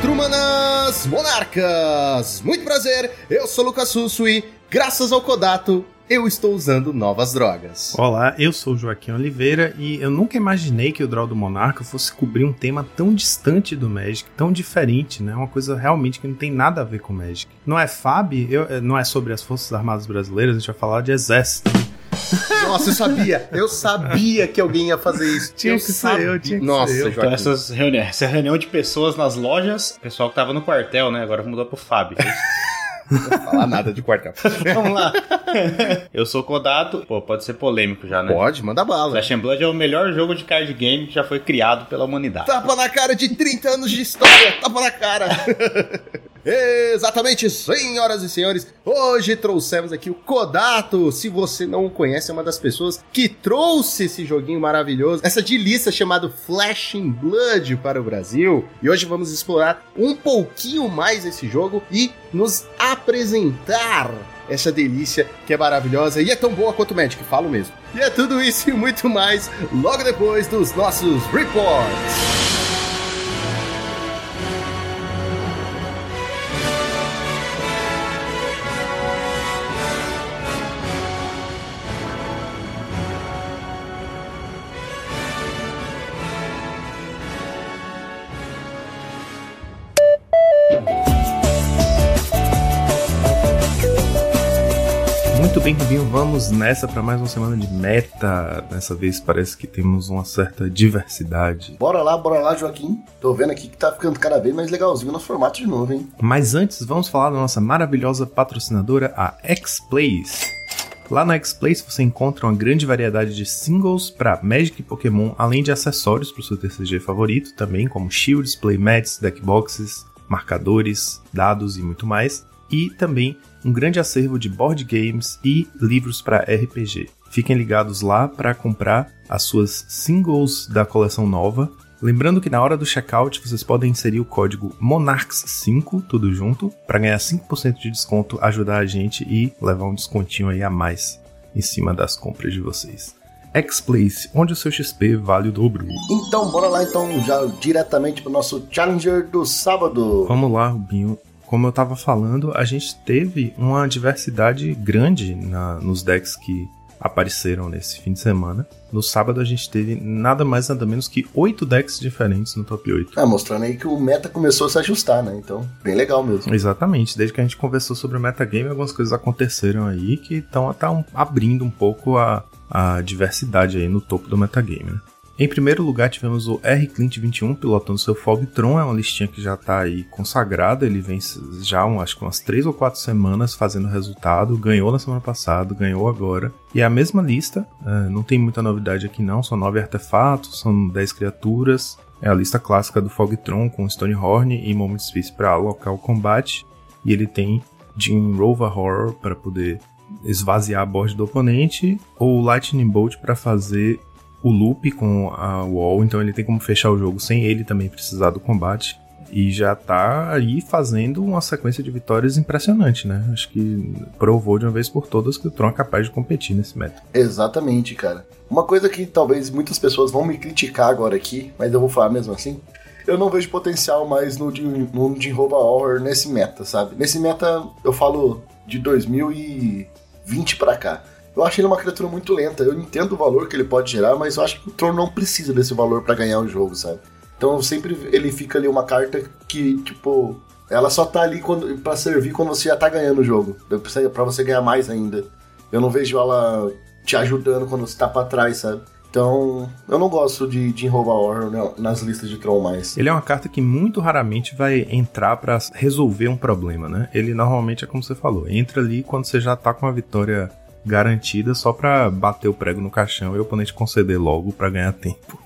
Trumanas Monarcas! Muito prazer, eu sou Lucas Susso e, graças ao Kodato, eu estou usando novas drogas. Olá, eu sou Joaquim Oliveira e eu nunca imaginei que o Draw do Monarca fosse cobrir um tema tão distante do Magic, tão diferente, né? Uma coisa realmente que não tem nada a ver com Magic. Não é FAB, eu, não é sobre as Forças Armadas Brasileiras, a gente vai falar de Exército. Nossa, eu sabia. Eu sabia que alguém ia fazer isso. Tinha eu que ser eu, tinha que Nossa, ser eu. Então, essas reuni essa reunião de pessoas nas lojas, pessoal que tava no quartel, né? Agora mudou pro Fábio. Não vou falar nada de quartel. Vamos lá. Eu sou Kodato. Pô, pode ser polêmico já, né? Pode, manda bala. Flash and Blood é o melhor jogo de card game que já foi criado pela humanidade. Tapa na cara de 30 anos de história, tapa na cara. Exatamente, senhoras e senhores, hoje trouxemos aqui o Kodato. Se você não o conhece, é uma das pessoas que trouxe esse joguinho maravilhoso, essa delícia chamado Flashing Blood para o Brasil. E hoje vamos explorar um pouquinho mais esse jogo e nos apresentar essa delícia que é maravilhosa e é tão boa quanto o Magic, falo mesmo. E é tudo isso e muito mais logo depois dos nossos reports. Vamos nessa para mais uma semana de meta. Dessa vez parece que temos uma certa diversidade. Bora lá, bora lá, Joaquim. Tô vendo aqui que tá ficando cada vez mais legalzinho nosso formato de novo, hein? Mas antes, vamos falar da nossa maravilhosa patrocinadora, a X-Plays. Lá na X-Plays você encontra uma grande variedade de singles para Magic e Pokémon, além de acessórios para o seu TCG favorito, também como shields, playmats, deckboxes, marcadores, dados e muito mais. E também um grande acervo de board games e livros para RPG. Fiquem ligados lá para comprar as suas singles da coleção nova. Lembrando que na hora do checkout vocês podem inserir o código MONARCHS5, tudo junto, para ganhar 5% de desconto, ajudar a gente e levar um descontinho aí a mais em cima das compras de vocês. X-Place, onde o seu XP vale o dobro. Então, bora lá então, já diretamente pro nosso Challenger do sábado. Vamos lá, Rubinho. Como eu tava falando, a gente teve uma diversidade grande na- nos decks que apareceram nesse fim de semana. No sábado a gente teve nada mais nada menos que oito decks diferentes no top 8. É, mostrando aí que o meta começou a se ajustar, né? Então, bem legal mesmo. Exatamente, desde que a gente conversou sobre o metagame, algumas coisas aconteceram aí que estão tá um- abrindo um pouco a, a diversidade aí no topo do metagame. Né? Em primeiro lugar, tivemos o R. Clint 21 pilotando seu Fogtron, é uma listinha que já está aí consagrada, ele vem já um, acho que umas 3 ou 4 semanas fazendo resultado, ganhou na semana passada, ganhou agora. E é a mesma lista, é, não tem muita novidade aqui não, são 9 artefatos, são 10 criaturas, é a lista clássica do Fogtron com Stonehorn e Moment Space para alocar o combate. E ele tem Jim Rover Horror para poder esvaziar a board do oponente, ou Lightning Bolt para fazer o loop com a wall, então ele tem como fechar o jogo sem ele também precisar do combate. E já tá aí fazendo uma sequência de vitórias impressionante, né? Acho que provou de uma vez por todas que o Tron é capaz de competir nesse método. Exatamente, cara. Uma coisa que talvez muitas pessoas vão me criticar agora aqui, mas eu vou falar mesmo assim. Eu não vejo potencial mais no no Jim Roba Horror nesse meta, sabe? Nesse meta, eu falo de 2020 pra cá. Eu acho ele uma criatura muito lenta. Eu entendo o valor que ele pode gerar, mas eu acho que o Tron não precisa desse valor pra ganhar o jogo, sabe? Então sempre ele fica ali uma carta que, tipo, ela só tá ali quando, pra servir quando você já tá ganhando o jogo. Pra você ganhar mais ainda. Eu não vejo ela te ajudando quando você tá pra trás, sabe? Então, eu não gosto de, de roubar Horror né, nas listas de Tron mais. Ele é uma carta que muito raramente vai entrar pra resolver um problema, né? Ele normalmente é como você falou, entra ali quando você já tá com a vitória garantida só pra bater o prego no caixão e o oponente conceder logo pra ganhar tempo.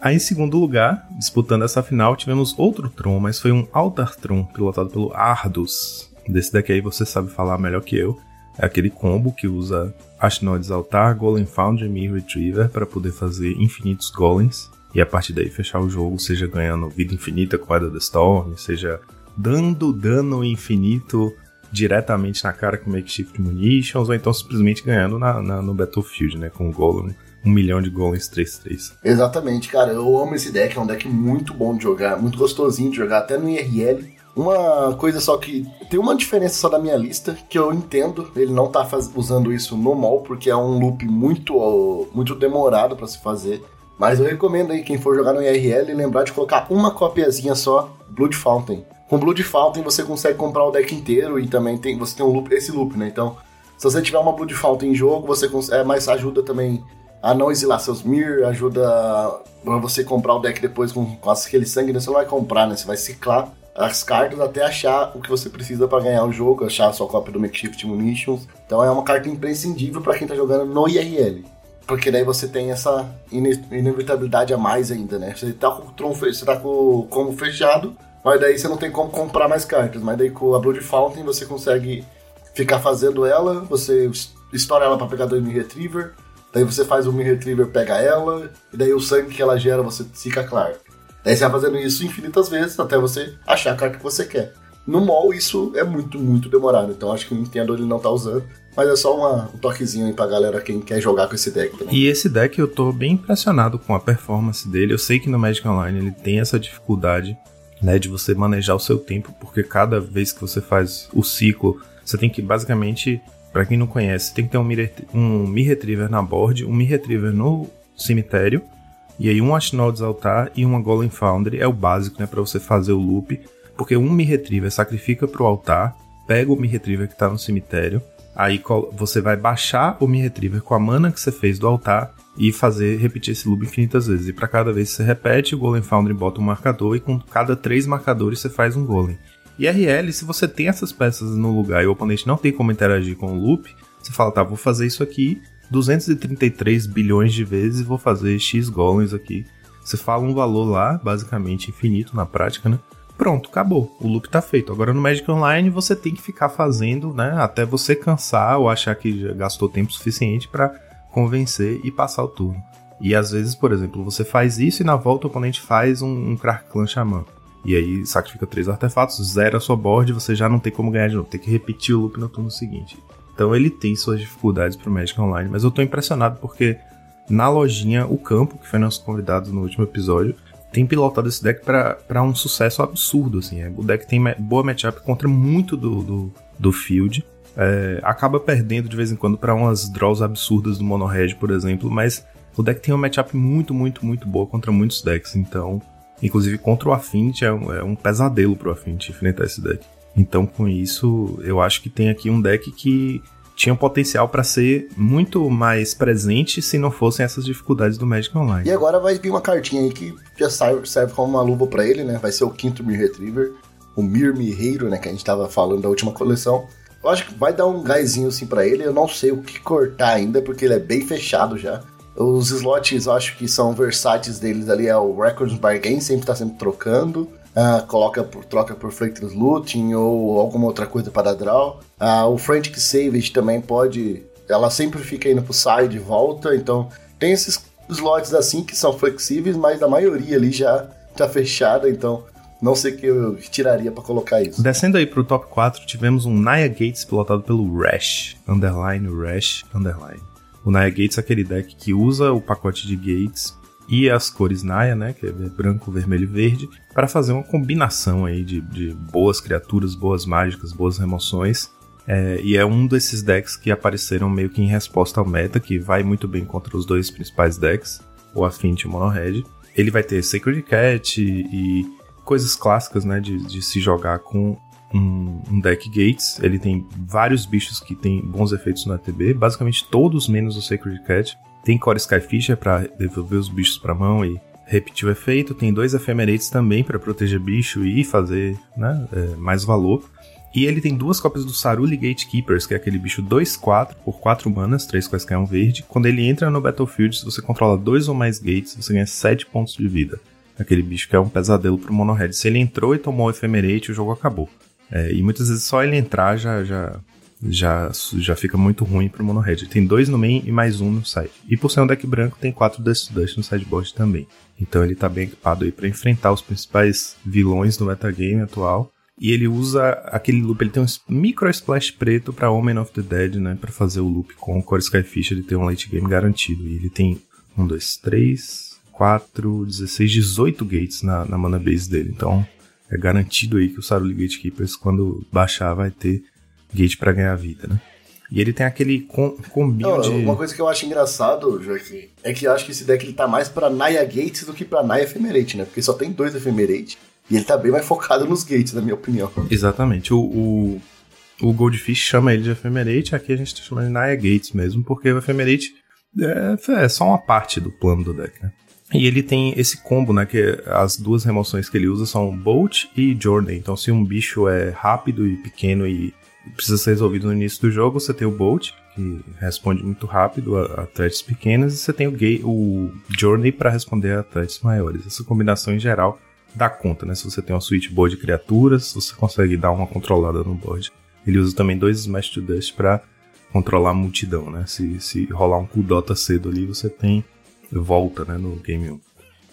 Aí, em segundo lugar, disputando essa final, tivemos outro Tron, mas foi um Altar Tron, pilotado pelo Ardus. Desse daqui aí você sabe falar melhor que eu. É aquele combo que usa Ashnod's Altar, Golem Foundry e Mir Retriever para poder fazer infinitos golems. E a partir daí fechar o jogo, seja ganhando vida infinita com a the Storm, seja dando dano infinito diretamente na cara com Makeshift Munitions, ou então simplesmente ganhando na, na- no Battlefield, né, com o Golem um milhão de golems 3-3. Exatamente, cara. Eu amo esse deck. É um deck muito bom de jogar, muito gostosinho de jogar, até no IRL. Uma coisa só que tem uma diferença só da minha lista que eu entendo, ele não tá faz, usando isso no mall porque é um loop muito muito demorado para se fazer. Mas eu recomendo aí quem for jogar no IRL lembrar de colocar uma copiazinha só Blood Fountain. Com Blood Fountain você consegue comprar o deck inteiro e também tem você tem um loop esse loop, né? Então, se você tiver uma Blood Fountain em jogo, você é mais ajuda também a não exilar seus Mir, ajuda pra você comprar o deck depois com, com aquele sangue, né? você não vai comprar, né? Você vai ciclar as cartas até achar o que você precisa para ganhar o jogo, achar a sua cópia do Makeshift Munitions. Então é uma carta imprescindível para quem tá jogando no IRL. Porque daí você tem essa inevitabilidade a mais ainda, né? Você tá com o tron, você tá com o combo fechado, mas daí você não tem como comprar mais cartas. Mas daí com a Blood Fountain você consegue ficar fazendo ela, você estoura ela para pegar dois Mir Retriever, daí você faz o Mir Retriever, pega ela, e daí o sangue que ela gera você fica claro. Daí você vai fazendo isso infinitas vezes até você achar a carta que você quer. No mall isso é muito, muito demorado, então acho que o Nintendo ele não tá usando. Mas é só uma, um toquezinho aí pra galera quem quer jogar com esse deck também. E esse deck eu tô bem impressionado com a performance dele. Eu sei que no Magic Online ele tem essa dificuldade, né, de você manejar o seu tempo, porque cada vez que você faz o ciclo, você tem que basicamente, para quem não conhece, tem que ter um Mir, um Mir Retriever na board, um Mir Retriever no cemitério, e aí um Ashnod's Altar e uma Golem Foundry é o básico, né, para você fazer o loop, porque um Mir Retriever sacrifica pro altar, pega o Mir Retriever que tá no cemitério, Aí você vai baixar o Mi Retriever com a mana que você fez do altar e fazer repetir esse loop infinitas vezes. E para cada vez que você repete, o Golem Foundry bota um marcador e com cada três marcadores você faz um Golem. E RL, se você tem essas peças no lugar e o oponente não tem como interagir com o loop, você fala, tá, vou fazer isso aqui 233 bilhões de vezes e vou fazer X golems aqui. Você fala um valor lá, basicamente infinito na prática, né? pronto, acabou. O loop tá feito. Agora no Magic Online você tem que ficar fazendo, né, até você cansar ou achar que já gastou tempo suficiente para convencer e passar o turno. E às vezes, por exemplo, você faz isso e na volta o oponente faz um, um Clan Xamã. E aí sacrifica três artefatos, zera a sua board e você já não tem como ganhar de novo. Tem que repetir o loop no turno seguinte. Então ele tem suas dificuldades pro Magic Online, mas eu tô impressionado porque na lojinha, o campo, que foi nosso convidado no último episódio, tem pilotado esse deck para um sucesso absurdo, assim. É, o deck tem boa matchup contra muito do, do, do field. É, acaba perdendo de vez em quando para umas draws absurdas do Mono Red, por exemplo, mas o deck tem uma matchup muito, muito, muito boa contra muitos decks. Então, inclusive contra o Affinity, é um, é um pesadelo pro Affinity enfrentar esse deck. Então, com isso, eu acho que tem aqui um deck que tinham potencial para ser muito mais presente se não fossem essas dificuldades do Magic Online. E agora vai vir uma cartinha aí que já serve, serve como uma luva para ele, né? Vai ser o quinto Mir Retriever, o Mir Mirreiro, né? Que a gente tava falando da última coleção. Eu acho que vai dar um gásinho assim para ele. Eu não sei o que cortar ainda, porque ele é bem fechado já. Os slots, eu acho que são versáteis deles ali, é o Records Bargain, sempre tá sempre trocando uh, coloca por, troca por Freightless Looting ou alguma outra coisa para draw. Uh, o Frantic Savage também pode. Ela sempre fica indo pro side e volta, então tem esses slots assim que são flexíveis, mas a maioria ali já tá fechada, então não sei o que eu tiraria para colocar isso. Descendo aí pro top 4, tivemos um Naya Gates pilotado pelo Rash, underline Rash, underline. O Naya Gates é aquele deck que usa o pacote de Gates e as cores Naya, né, que é branco, vermelho e verde, para fazer uma combinação aí de, de, boas criaturas, boas mágicas, boas remoções. É, e é um desses decks que apareceram meio que em resposta ao meta, que vai muito bem contra os dois principais decks, o Affinity e o Mono Red. Ele vai ter Sacred Cat e, e coisas clássicas, né, de, de se jogar com um, um, deck Gates. Ele tem vários bichos que tem bons efeitos no ATB, basicamente todos menos o Sacred Cat. Tem Core Skyfisher para devolver os bichos para mão e repetir o efeito. Tem dois Ephemerates também para proteger bicho e fazer né, é, mais valor. E ele tem duas cópias do Saruli Gatekeepers, que é aquele bicho 2-4 por 4 manas, 3 quaisquer um verde. Quando ele entra no Battlefield, se você controla dois ou mais gates, você ganha 7 pontos de vida. Aquele bicho que é um pesadelo pro Mono Red. Se ele entrou e tomou o Ephemerate, o jogo acabou. É, e muitas vezes só ele entrar já, já já, já fica muito ruim pro Mono Red. Tem dois no main e mais um no side. E por ser um deck branco, tem quatro Dust Dust no sideboard também. Então ele tá bem equipado aí para enfrentar os principais vilões do metagame atual. E ele usa aquele loop, ele tem um micro splash preto para Omen of the Dead, né, para fazer o loop com o Core Skyfish, ele tem um late game garantido. E ele tem um, dois, três, quatro, 16, 18 gates na, na mana base dele. Então é garantido aí que o Saruli Gatekeepers, quando baixar, vai ter gate para ganhar vida, né? E ele tem aquele com, combinho de... Uma coisa que eu acho engraçado, Joaquim, é que eu acho que esse deck ele tá mais pra Naya Gates do que pra Naya Ephemerate, né? Porque só tem dois Ephemerate. E ele tá bem mais focado nos gates, na minha opinião. Exatamente. O, o, o Goldfish chama ele de Ephemerate, aqui a gente tá chamando de Naya Gates mesmo, porque o Ephemerate é, é só uma parte do plano do deck, né? E ele tem esse combo, né? Que as duas remoções que ele usa são Bolt e Jordan. Então, se um bicho é rápido e pequeno e precisa ser resolvido no início do jogo, você tem o Bolt, que responde muito rápido a, a threats pequenas, e você tem o, gay, o Journey para responder a threats maiores. Essa combinação em geral dá conta, né? Se você tem uma suite boa de criaturas, você consegue dar uma controlada no board. Ele usa também dois Smash to Dust para controlar a multidão, né? Se, se rolar um Kudota cedo ali, você tem volta, né, no Game 1.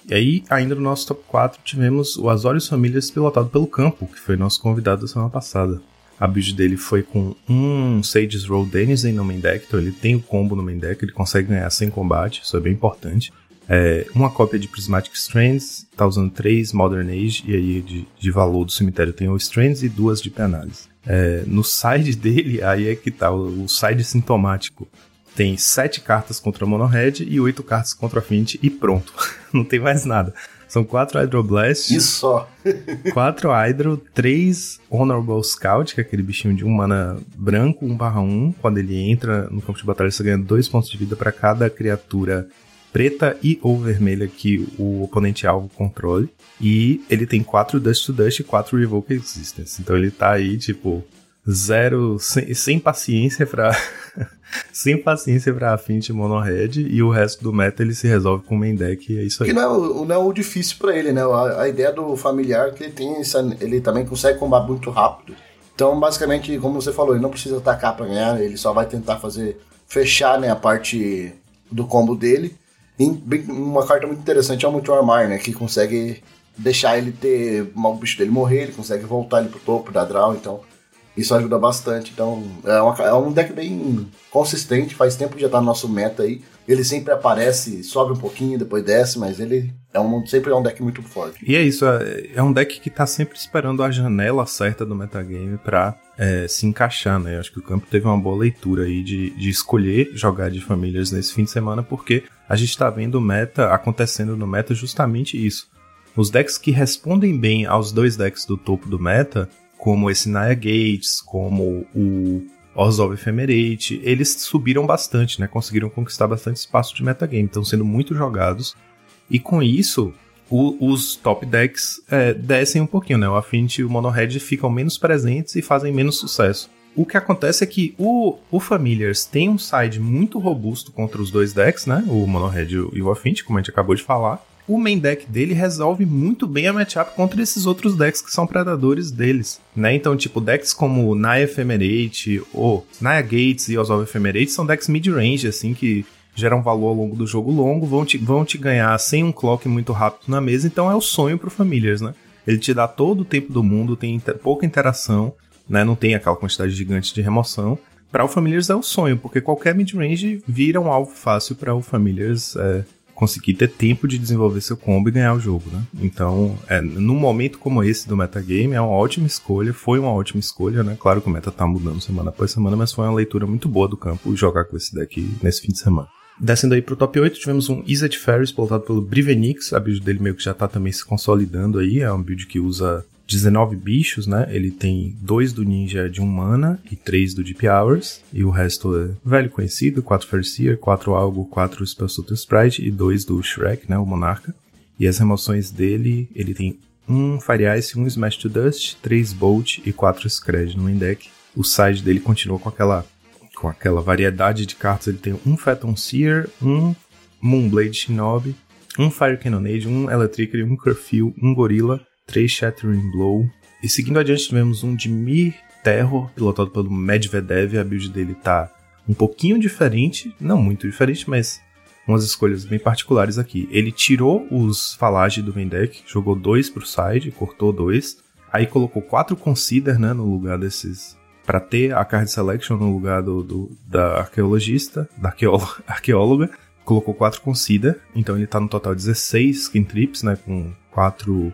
E aí, ainda no nosso top 4, tivemos o Azorius Famílias pilotado pelo Campo, que foi nosso convidado da semana passada. A build dele foi com um Sage's Roll Denizen no main deck, então ele tem o combo no main deck, ele consegue ganhar sem combate, isso é bem importante. É, uma cópia de Prismatic Strands, tá usando três Modern Age, e aí de, de valor do cemitério tem o Strands e duas de penálise. É, no side dele, aí é que tá, o side sintomático. Tem sete cartas contra Mono Red e oito cartas contra Affinity e pronto. Não tem mais nada. São quatro Hydroblast. Isso só. quatro Hydro, três Honorable Scout, que é aquele bichinho de um mana branco, 1 barra 1. Quando ele entra no campo de batalha, você ganha dois pontos de vida para cada criatura preta e ou vermelha que o oponente alvo controle. E ele tem quatro Dust to Dust e quatro Revoke Existence. Então ele tá aí, tipo, zero, sem, sem paciência pra. sem paciência pra Affinity Mono Red e o resto do meta ele se resolve com o main deck e é isso aí. Que não é, o, não é o difícil para ele, né? A, a, ideia do familiar é que ele tem essa, ele também consegue combater muito rápido. Então, basicamente, como você falou, ele não precisa atacar para ganhar, ele só vai tentar fazer fechar, né, a parte do combo dele. E uma carta muito interessante é o Mutual Armar, né, que consegue deixar ele ter o bicho dele morrer, ele consegue voltar ele pro topo da draw, então isso ajuda bastante. Então, é, uma, é, um deck bem consistente. Faz tempo que já tá no nosso meta aí. Ele sempre aparece, sobe um pouquinho, depois desce, mas ele é um, sempre é um deck muito forte. E é isso, é, é um deck que tá sempre esperando a janela certa do metagame pra é, se encaixar, né? Eu acho que o campo teve uma boa leitura aí de, de escolher jogar de famílias nesse fim de semana, porque a gente tá vendo meta acontecendo no meta justamente isso. Os decks que respondem bem aos dois decks do topo do meta como esse Naya Gates, como o Orzhov Ephemerate, eles subiram bastante, né? Conseguiram conquistar bastante espaço de metagame, estão sendo muito jogados. E com isso, o, os top decks é, descem um pouquinho, né? O Affinity e o Mono Red ficam menos presentes e fazem menos sucesso. O que acontece é que o, o Familiars tem um side muito robusto contra os dois decks, né? O Mono Red e o Affinity, como a gente acabou de falar o main deck dele resolve muito bem a matchup contra esses outros decks que são predadores deles, né? Então, tipo, decks como Naya Ephemerate ou Naya Gates e Ozov Ephemerate são decks mid-range, assim, que geram valor ao longo do jogo longo, vão te, vão te ganhar sem um clock muito rápido na mesa, então é o sonho pro Familiars, né? Ele te dá todo o tempo do mundo, tem inter, pouca interação, né? Não tem aquela quantidade gigante de remoção. Para o Familiars é o sonho, porque qualquer mid-range vira um alvo fácil para o Familiars é, conseguir ter tempo de desenvolver seu combo e ganhar o jogo, né? Então, é, num momento como esse do metagame, é uma ótima escolha, foi uma ótima escolha, né? Claro que o meta tá mudando semana após semana, mas foi uma leitura muito boa do campo jogar com esse deck nesse fim de semana. Descendo aí pro top 8, tivemos um Izzet Ferris pilotado pelo Brivenix, a build dele meio que já tá também se consolidando aí, é uma build que usa 19 bichos, né? Ele tem dois do Ninja de um mana e três do Deep Hours. E o resto é velho conhecido: quatro Farseer, quatro Algo, quatro Spellstutter Sprite e dois do Shrek, né? O Monarca. E as remoções dele, ele tem um Fire Ice, um Smash to Dust, três Bolt e quatro Scred no main deck. O side dele continua com aquela, com aquela variedade de cartas. Ele tem um Phantom Seer, um Moonblade Shinobi, um Fire Cannonade, um Electric, um Curfew, um Gorilla 3 Shattering Blow. E seguindo adiante, tivemos um de Mir Terror, pilotado pelo Medvedev. A build dele tá um pouquinho diferente, não muito diferente, mas umas escolhas bem particulares aqui. Ele tirou os Falage do main deck, jogou dois pro side, cortou dois. Aí colocou quatro Consider, né, no lugar desses. para ter a card selection no lugar do, do da arqueologista, da arqueóloga colocou 4 Consider, então ele tá no total 16 Skin Trips, né, com 4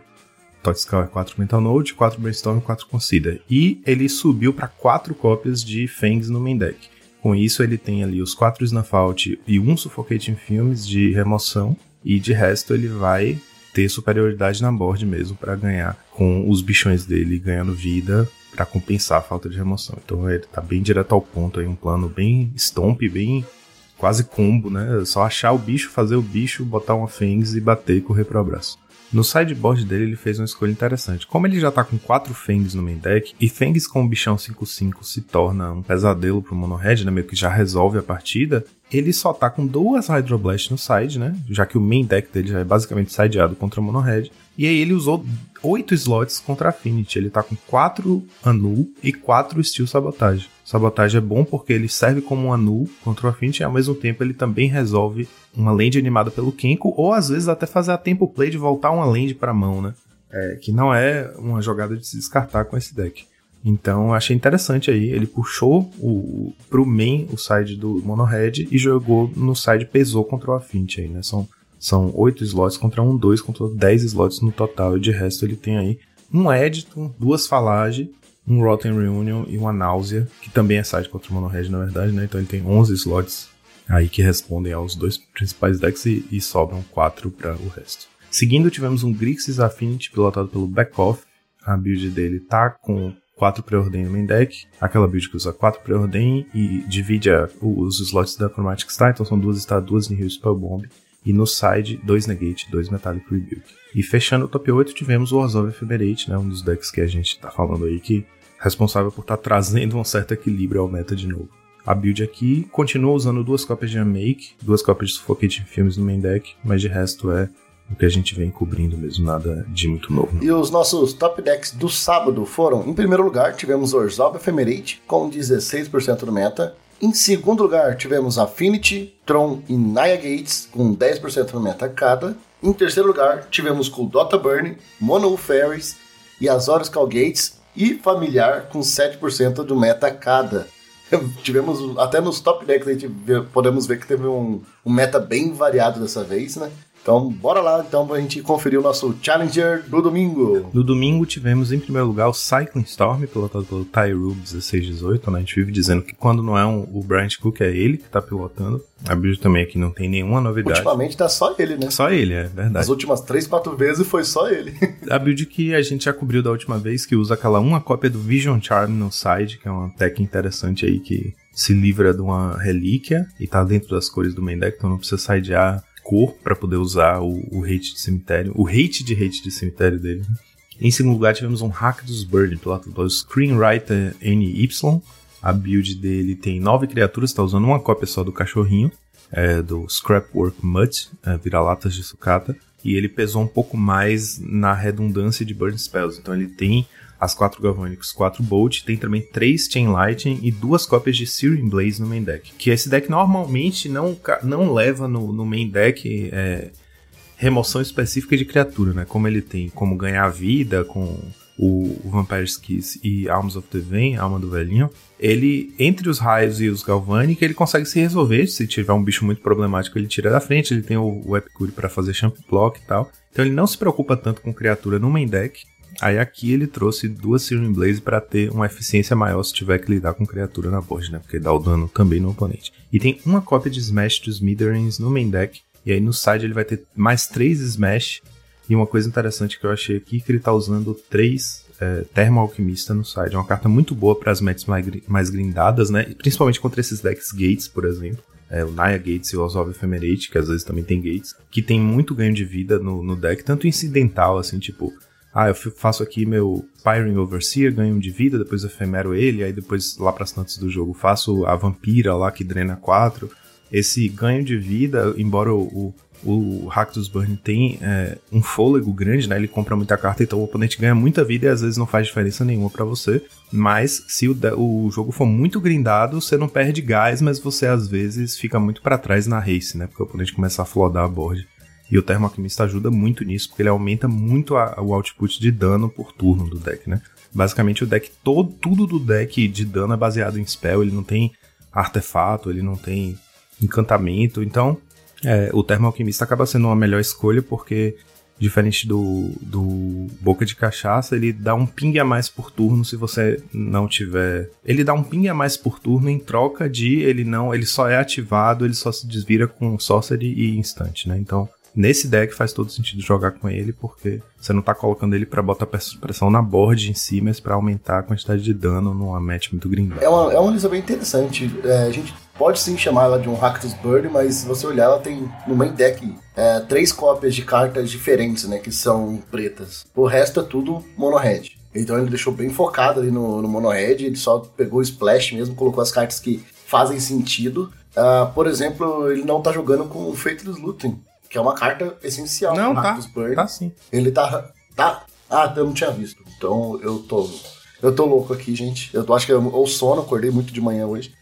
Toxical 4 Mental Note, 4 Brainstorm e 4 Consider. E ele subiu para 4 cópias de Fangs no main deck. Com isso, ele tem ali os 4 Snuff Out e um Suffocating Films de remoção, e de resto ele vai ter superioridade na board mesmo para ganhar com os bichões dele ganhando vida para compensar a falta de remoção. Então ele tá bem direto ao ponto aí, um plano bem stomp, bem quase combo, né? É só achar o bicho, fazer o bicho, botar uma Fangs e bater e correr pro abraço. No sideboard dele, ele fez uma escolha interessante. Como ele já tá com 4 Fangs no main deck, e Fangs com o bichão 5-5 se torna um pesadelo pro Mono Red, né? Meio que já resolve a partida. Ele só tá com duas Hydroblast no side, né? Já que o main deck dele já é basicamente sideado contra o Mono Red. E aí ele usou 8 slots contra Affinity. Ele tá com 4 Anul e 4 Steel Sabotage. Sabotage é bom porque ele serve como um Anul contra o Affinity e ao mesmo tempo ele também resolve uma land animada pelo Kenko, ou às vezes até fazer a tempo play de voltar uma land pra mão, né? É, que não é uma jogada de se descartar com esse deck. Então achei interessante aí. Ele puxou o, pro main o side do Mono Red e jogou no side pesou contra o Affinity aí, né? São, são 8 slots contra 1, 2, contra 10 slots no total. E de resto ele tem aí um Editon, duas Falage, um Rotten Reunion e uma Náusea, que também é side contra o Mono na verdade, né? Então ele tem 11 slots aí que respondem aos dois principais decks e, e sobram 4 para o resto. Seguindo, tivemos um Grixis Affinity pilotado pelo Backoff. A build dele tá com 4 preordem no main deck, aquela build que usa 4 preordem e divide a, os slots da Chromatic Star, então são duas Star, duas Nihil Spellbomb, e no side, 2 Negate, 2 Metallic Rebuke. E fechando o top 8 tivemos o Orzhov Ephemerate, né, um dos decks que a gente tá falando aí que é responsável por estar tá trazendo um certo equilíbrio ao meta de novo. A build aqui continua usando duas cópias de Unmake, duas cópias de Suffocating Films no main deck, mas de resto é o que a gente vem cobrindo mesmo, nada de muito novo. E os nossos top decks do sábado foram, em primeiro lugar, tivemos Orzhov Ephemerate com 16% do meta. Em segundo lugar, tivemos Affinity, Tron e Naya Gates com 10% no meta cada. Em terceiro lugar, tivemos Kuldota Burn, Mono Fairies e Azorius Gates e Familiar com 7% do meta cada. tivemos até nos top decks a gente podemos ver que teve um, um meta bem variado dessa vez, né? Então, bora lá então pra gente conferir o nosso Challenger do domingo. No domingo tivemos em primeiro lugar o Cycling Storm, pilotado pelo Tyru 1618, né? A gente vive dizendo que quando não é um, o Bryant Cook, é ele que tá pilotando. A build também aqui não tem nenhuma novidade. Ultimamente tá só ele, né? Só ele, é verdade. As últimas 3, 4 vezes foi só ele. a build que a gente já cobriu da última vez, que usa aquela uma cópia do Vision Charm no side, que é uma tech interessante aí que se livra de uma relíquia e tá dentro das cores do main deck, então não precisa sidear cor para poder usar o, o hate de cemitério, o hate de hate de cemitério dele. Em segundo lugar, tivemos um hack dos Burn pelo Screenwriter NY. A build dele tem nove criaturas, está usando uma cópia só do cachorrinho, é, do Scrapwork Mud, é, vira-latas de sucata. E ele pesou um pouco mais na redundância de Burn Spells. Então ele tem as quatro Galvanicos, quatro Bolt, tem também três Chain Lightning e duas cópias de Searing Blaze no main deck. Que esse deck normalmente não, não leva no, no main deck é, remoção específica de criatura, né? Como ele tem como ganhar vida com o, o Vampire's Kiss e Arms of the Vein, Alma do Velhinho, ele, entre os raios e os Galvanic, ele consegue se resolver. Se tiver um bicho muito problemático, ele tira da frente. Ele tem o, o Epicure para fazer Shampoo Block e tal. Então ele não se preocupa tanto com criatura no main deck. Aí aqui ele trouxe duas Searing Blaze para ter uma eficiência maior se tiver que lidar com criatura na board, né? Porque dá o dano também no oponente. E tem uma cópia de Smash dos Smithereens no main deck. E aí no side ele vai ter mais três Smash. E uma coisa interessante que eu achei aqui que ele tá usando três é, Termo Alquimista no side. É uma carta muito boa para as matches mais, mais grindadas, né? Principalmente contra esses decks Gates, por exemplo. É, o Naya Gates e o Ozov Ephemerate, que às vezes também tem Gates, que tem muito ganho de vida no, no deck, tanto incidental, assim, tipo, ah, eu faço aqui meu Pyring Overseer, ganho um de vida, depois efemero ele, aí depois lá para as tantas do jogo faço a Vampira lá que drena 4. Esse ganho de vida, embora o, o, o Ractus Burn tem é, um fôlego grande, né? Ele compra muita carta, então o oponente ganha muita vida e às vezes não faz diferença nenhuma para você. Mas se o, o jogo for muito grindado, você não perde gás, mas você às vezes fica muito para trás na race, né? Porque o oponente começa a flodar a board. E o Termoalquimista ajuda muito nisso, porque ele aumenta muito a, o output de dano por turno do deck, né? Basicamente o deck, todo, tudo do deck de dano é baseado em spell, ele não tem artefato, ele não tem encantamento, então É, o Termo Alquimista acaba sendo uma melhor escolha porque Diferente do, do Boca de Cachaça, ele dá um ping a mais por turno se você não tiver. Ele dá um ping a mais por turno em troca de ele não. Ele só é ativado, ele só se desvira com Sorcery e Instante, né? Então, nesse deck faz todo sentido jogar com ele, porque você não tá colocando ele para botar pressão na board em si, mas para aumentar a quantidade de dano numa match muito gringa. É uma, é uma lista bem interessante. É, a gente pode sim chamar ela de um Ractus Bird, mas se você olhar, ela tem no main deck é, três cópias de cartas diferentes, né? Que são pretas. O resto é tudo mono red. Então ele deixou bem focado ali no, no mono red, ele só pegou o splash mesmo, colocou as cartas que fazem sentido. Uh, por exemplo, ele não tá jogando com o Faithless Looting, que é uma carta essencial não, tá, Bird. Tá sim. Ele tá. Tá? Ah, eu não tinha visto. Então eu tô. Eu tô louco aqui, gente. Eu acho que eu, ou sono, acordei muito de manhã hoje.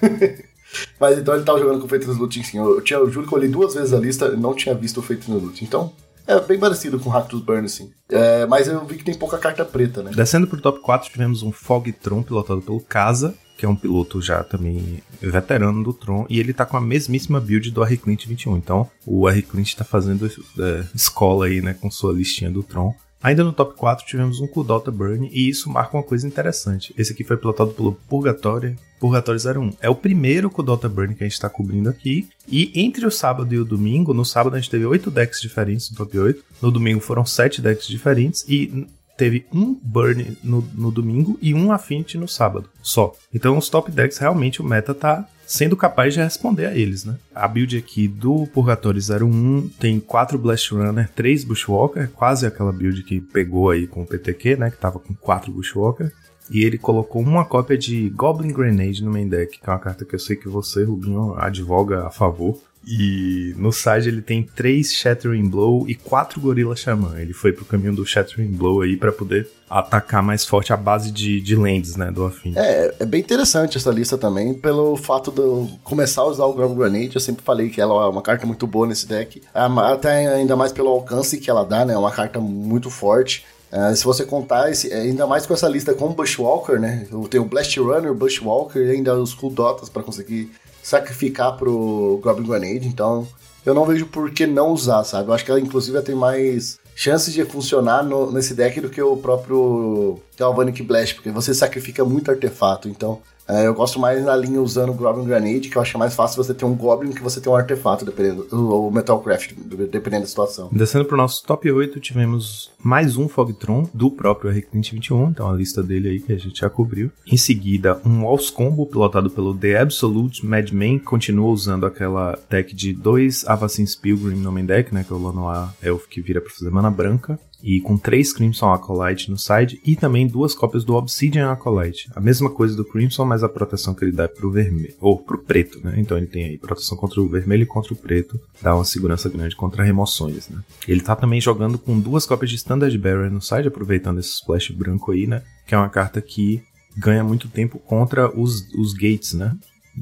Mas então ele tava jogando com o Fate no Looting sim. Eu, eu, tinha, eu juro que eu olhei duas vezes a lista e não tinha visto o Fate no Looting. Então, é bem parecido com o Ractus Burn, sim. É, mas eu vi que tem pouca carta preta, né? Descendo pro top 4, tivemos um Fogtron pilotado pelo Casa, que é um piloto já também veterano do Tron, e ele tá com a mesmíssima build do R Clint 21. Então, o R Clint tá fazendo é, escola aí, né, com sua listinha do Tron. Ainda no top 4 tivemos um Kudota Burn, e isso marca uma coisa interessante. Esse aqui foi pilotado pelo Purgatory, Purgatory 01. É o primeiro Kudota Burn que a gente está cobrindo aqui. E entre o sábado e o domingo, no sábado a gente teve 8 decks diferentes no top 8, no domingo foram 7 decks diferentes, e teve um Burn no, no domingo e um Affinity no sábado, só. Então os top decks realmente o meta tá sendo capaz de responder a eles, né? A build aqui do Purgatory 01 tem 4 Blast Runner, 3 Bushwalker, quase aquela build que pegou aí com o PTQ, né? Que tava com 4 Bushwalker. E ele colocou uma cópia de Goblin Grenade no main deck, que é uma carta que eu sei que você, Rubinho, advoga a favor. E no side ele tem três Shattering Blow e quatro Gorilla Xamã. Ele foi pro caminho do Shattering Blow aí para poder atacar mais forte a base de, de lands, né, do Afim. É, é bem interessante essa lista também, pelo fato de eu começar a usar o Grab Grenade, eu sempre falei que ela é uma carta muito boa nesse deck, até ainda mais pelo alcance que ela dá, né, é uma carta muito forte. Uh, se você contar, esse, ainda mais com essa lista com Bushwalker, né? Eu tenho Blast Runner, Bushwalker e ainda os Cool Dotas para conseguir sacrificar pro Goblin Grenade, então eu não vejo por que não usar, sabe? Eu acho que ela, inclusive, tem mais chances de funcionar no, nesse deck do que o próprio Galvanic Blast, porque você sacrifica muito artefato, então é, eu gosto mais na linha usando o Goblin Grenade, que eu acho mais fácil você ter um Goblin que você ter um artefato, dependendo, ou Metalcraft, dependendo da situação. Descendo pro nosso top 8, tivemos mais um Fogtron do próprio R2021, então a lista dele aí que a gente já cobriu. Em seguida, um Walls Combo pilotado pelo The Absolute Madman, continua usando aquela deck de dois Avacyn's Pilgrim no main deck, né, que é o Lanoa Elf que vira pra fazer mana branca e com três Crimson Acolyte no side e também duas cópias do Obsidian Acolyte. A mesma coisa do Crimson, mas a proteção que ele dá é pro vermelho, ou pro preto, né? Então ele tem aí proteção contra o vermelho e contra o preto, dá uma segurança grande contra remoções, né? Ele tá também jogando com duas cópias de Standard Bearer no side, aproveitando esse splash branco aí, né? Que é uma carta que ganha muito tempo contra os, os gates, né?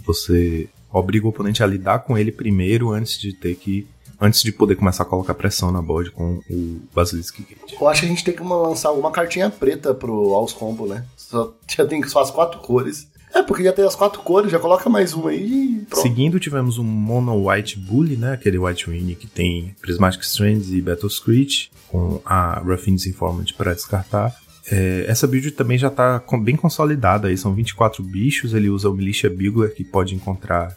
Você obriga o oponente a lidar com ele primeiro antes de ter que antes de poder começar a colocar pressão na board com o Basilisk Gate. Eu acho que a gente tem que lançar alguma cartinha preta pro Alls Combo, né? Só, já tem que só as quatro cores. É, porque já tem as quatro cores, já coloca mais uma aí e pronto. Seguindo, tivemos um Mono White Bully, né? Aquele White Wing que tem Prismatic Strands e Battle Screech, com a Ruffin's Informant para descartar. É, essa build também já está bem consolidada aí, são 24 bichos, ele usa o Militia Bugler, que pode encontrar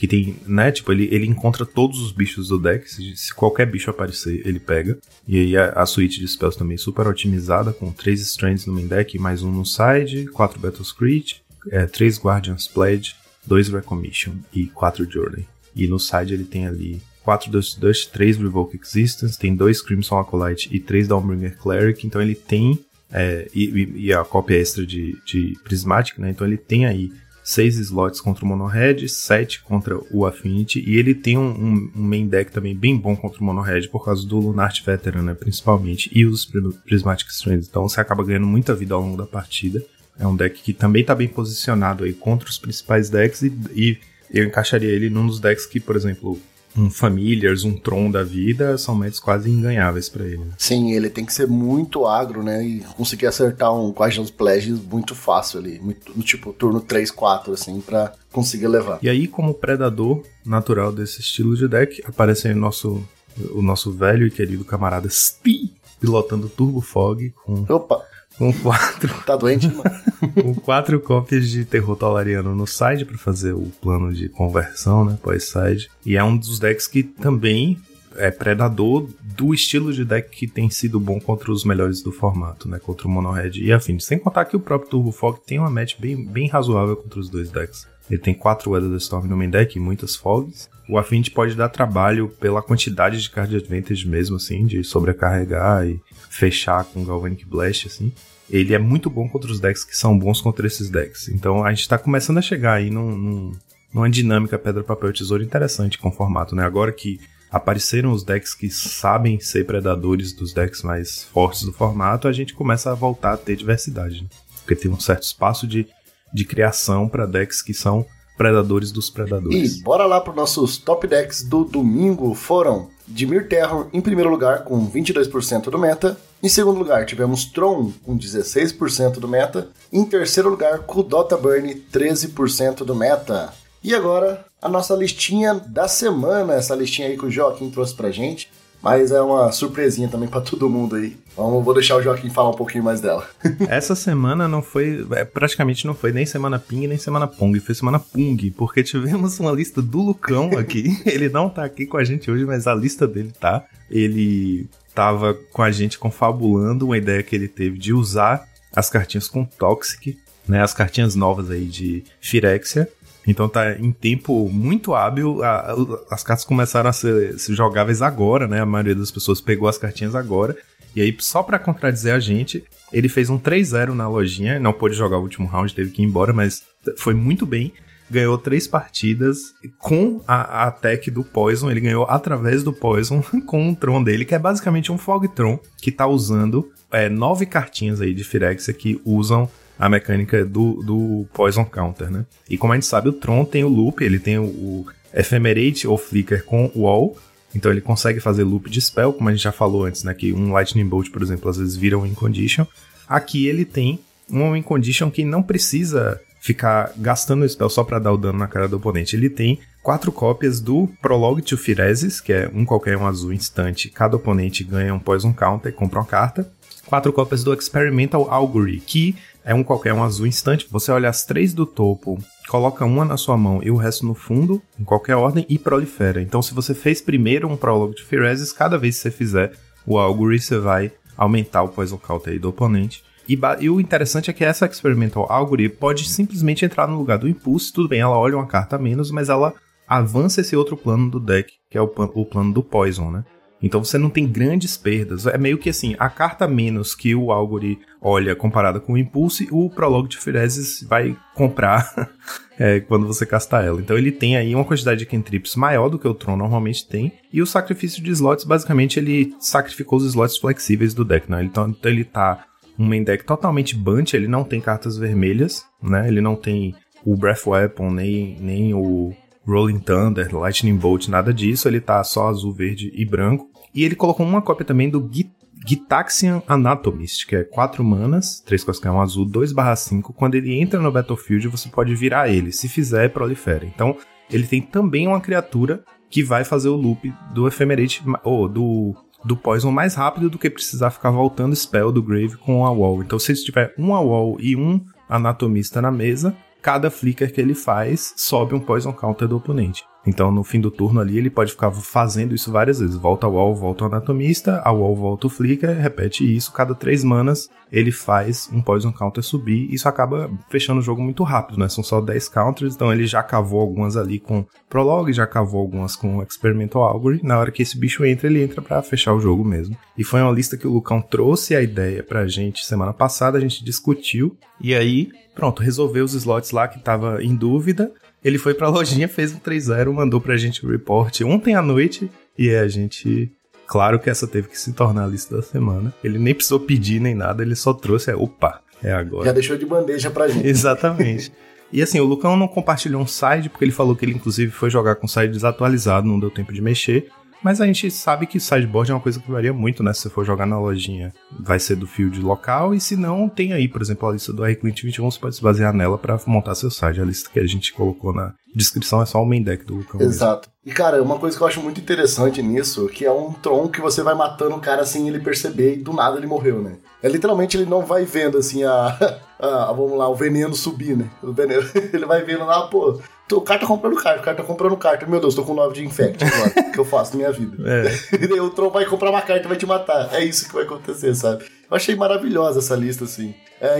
que tem, né, tipo, ele, ele encontra todos os bichos do deck, se, se qualquer bicho aparecer, ele pega. E aí a, a suíte de spells também super otimizada, com 3 Strands no main deck, mais um no side, 4 Battle Screech, é, 3 Guardian's Pledge, 2 Recommission e 4 Journey. E no side ele tem ali 4 Dust Dust, 3 Revoke Existence, tem 2 Crimson Acolyte e 3 Dawnbringer Cleric, então ele tem, é, e, e, a cópia extra de, de Prismatic, né, então ele tem aí 6 slots contra o Mono Red, 7 contra o Affinity, e ele tem um, um, um, main deck também bem bom contra o Mono Red por causa do Lunart Veteran, né, principalmente, e os Prismatic Strands, então você acaba ganhando muita vida ao longo da partida. É um deck que também está bem posicionado aí contra os principais decks e, e eu encaixaria ele num dos decks que, por exemplo, um Familiars, um Tron da vida, são matches quase inganháveis para ele. Né? Sim, ele tem que ser muito agro, né? E conseguir acertar um Guardians Pledges muito fácil ali. Muito, no tipo turno 3, 4, assim, pra conseguir levar. E aí, como predador natural desse estilo de deck, aparece aí o nosso, o nosso velho e querido camarada Spee, pilotando Turbo Fog com. Opa! Com quatro. Tá doente, mano? com quatro cópias de terror talariano no side para fazer o plano de conversão, né? Pós-side. E é um dos decks que também é predador do estilo de deck que tem sido bom contra os melhores do formato, né? Contra o Mono Red e afins. Sem contar que o próprio Turbo Fog tem uma match bem, bem razoável contra os dois decks. Ele tem quatro Weather Storm no main deck e muitas fogs. O Affinity pode dar trabalho pela quantidade de card advantage mesmo, assim, de sobrecarregar e fechar com Galvanic Blast, assim ele é muito bom contra os decks que são bons contra esses decks. Então a gente tá começando a chegar aí num, num, numa dinâmica pedra, papel, tesouro interessante com o formato, né? Agora que apareceram os decks que sabem ser predadores dos decks mais fortes do formato, a gente começa a voltar a ter diversidade. Né? Porque tem um certo espaço de, de criação para decks que são predadores dos predadores. E bora lá para nossos top decks do domingo. Foram Dimir Terror em primeiro lugar com 22% do meta, em segundo lugar, tivemos Tron com 16% do meta. Em terceiro lugar, Kudota Burn, 13% do meta. E agora, a nossa listinha da semana, essa listinha aí que o Joaquim trouxe pra gente. Mas é uma surpresinha também para todo mundo aí. Então vou deixar o Joaquim falar um pouquinho mais dela. Essa semana não foi, é, praticamente não foi nem semana Ping nem semana Pong, foi semana Pung, porque tivemos uma lista do Lucão aqui. Ele não tá aqui com a gente hoje, mas a lista dele tá. Ele tava com a gente confabulando uma ideia que ele teve de usar as cartinhas com Toxic, né, as cartinhas novas aí de Phyrexia. Então tá em tempo muito hábil, a, as cartas começaram a ser, ser, jogáveis agora, né? A maioria das pessoas pegou as cartinhas agora. E aí, só para contradizer a gente, ele fez um 3-0 na lojinha, não pôde jogar o último round, teve que ir embora, mas foi muito bem ganhou três partidas com a, a tech do Poison. Ele ganhou através do Poison com o Tron dele, que é basicamente um Fog Tron que tá usando é, nove cartinhas aí de Phyrexia que usam a mecânica do, do Poison Counter, né? E como a gente sabe, o Tron tem o loop, ele tem o, o Ephemerate ou Flicker com Wall, então ele consegue fazer loop de spell, como a gente já falou antes, né? Que um Lightning Bolt, por exemplo, às vezes vira um Win Condition. Aqui ele tem um Win Condition que não precisa ficar gastando o spell só para dar o dano na cara do oponente. Ele tem quatro cópias do Prologue to Firezes, que é um qualquer um azul instante. Cada oponente ganha um Poison Counter e compra uma carta. Quatro cópias do Experimental Augury, que é um qualquer um azul instante. Você olha as três do topo, coloca uma na sua mão e o resto no fundo, em qualquer ordem, e prolifera. Então, se você fez primeiro um Prologue to Firezes, cada vez que você fizer o Augury, você vai aumentar o Poison Counter aí do oponente. E, e, o interessante é que essa Experimental Augury pode simplesmente entrar no lugar do Impulse. Tudo bem, ela olha uma carta a menos, mas ela avança esse outro plano do deck, que é o, o plano do Poison, né? Então você não tem grandes perdas. É meio que assim, a carta menos que o Augury olha comparada com o Impulse, o Prologue de Firezes vai comprar é, quando você castar ela. Então ele tem aí uma quantidade de cantrips maior do que o Tron normalmente tem. E o sacrifício de slots, basicamente, ele sacrificou os slots flexíveis do deck, né? Então, então ele tá um main deck totalmente bunt, ele não tem cartas vermelhas, né? Ele não tem o Breath Weapon, nem, nem o Rolling Thunder, Lightning Bolt, nada disso. Ele tá só azul, verde e branco. E ele colocou uma cópia também do Gitaxian Anatomist, que é 4 manas, 3 costas é um azul, 2 barra 5. Quando ele entra no Battlefield, você pode virar ele. Se fizer, prolifera. Então, ele tem também uma criatura que vai fazer o loop do Ephemerate, ou do do Poison mais rápido do que precisar ficar voltando spell do Grave com a Wall. Então, se tiver um Wall e um Anatomista na mesa, cada flicker que ele faz sobe um Poison Counter do oponente. Então, no fim do turno ali, ele pode ficar fazendo isso várias vezes. Volta a wall, volta o anatomista, a wall volta o flicker, repete isso. Cada três manas, ele faz um poison counter subir. Isso acaba fechando o jogo muito rápido, né? São só 10 counters, então ele já cavou algumas ali com prologue, já cavou algumas com experimental augury. Na hora que esse bicho entra, ele entra para fechar o jogo mesmo. E foi uma lista que o Lucão trouxe a ideia pra gente semana passada, a gente discutiu. E aí, pronto, resolveu os slots lá que tava em dúvida. Ele foi pra lojinha, fez um 3-0, mandou pra gente o report ontem à noite e a gente. Claro que essa teve que se tornar a lista da semana. Ele nem precisou pedir nem nada, ele só trouxe, é, opa, é agora. Já deixou de bandeja pra gente. Exatamente. E assim, o Lucão não compartilhou um site, porque ele falou que ele inclusive foi jogar com o site desatualizado, não deu tempo de mexer. Mas a gente sabe que sideboard é uma coisa que varia muito, né? Se você for jogar na lojinha, vai ser do field local, e se não, tem aí, por exemplo, a lista do RClient 21, você pode se basear nela para montar seu site. A lista que a gente colocou na descrição é só o main deck do Lucão. Exato. Mesmo. E cara, uma coisa que eu acho muito interessante nisso, que é um Tron que você vai matando o cara sem ele perceber, e do nada ele morreu, né? É literalmente ele não vai vendo assim a, a, vamos lá, o veneno subir, né? O veneno, ele vai vendo lá, pô, o cara tá comprando carta, o cara tá comprando carta. Meu Deus, tô com 9 de infect agora. o que eu faço na minha vida? É. E daí o Tron vai comprar uma carta e vai te matar. É isso que vai acontecer, sabe? Eu achei maravilhosa essa lista, assim. É,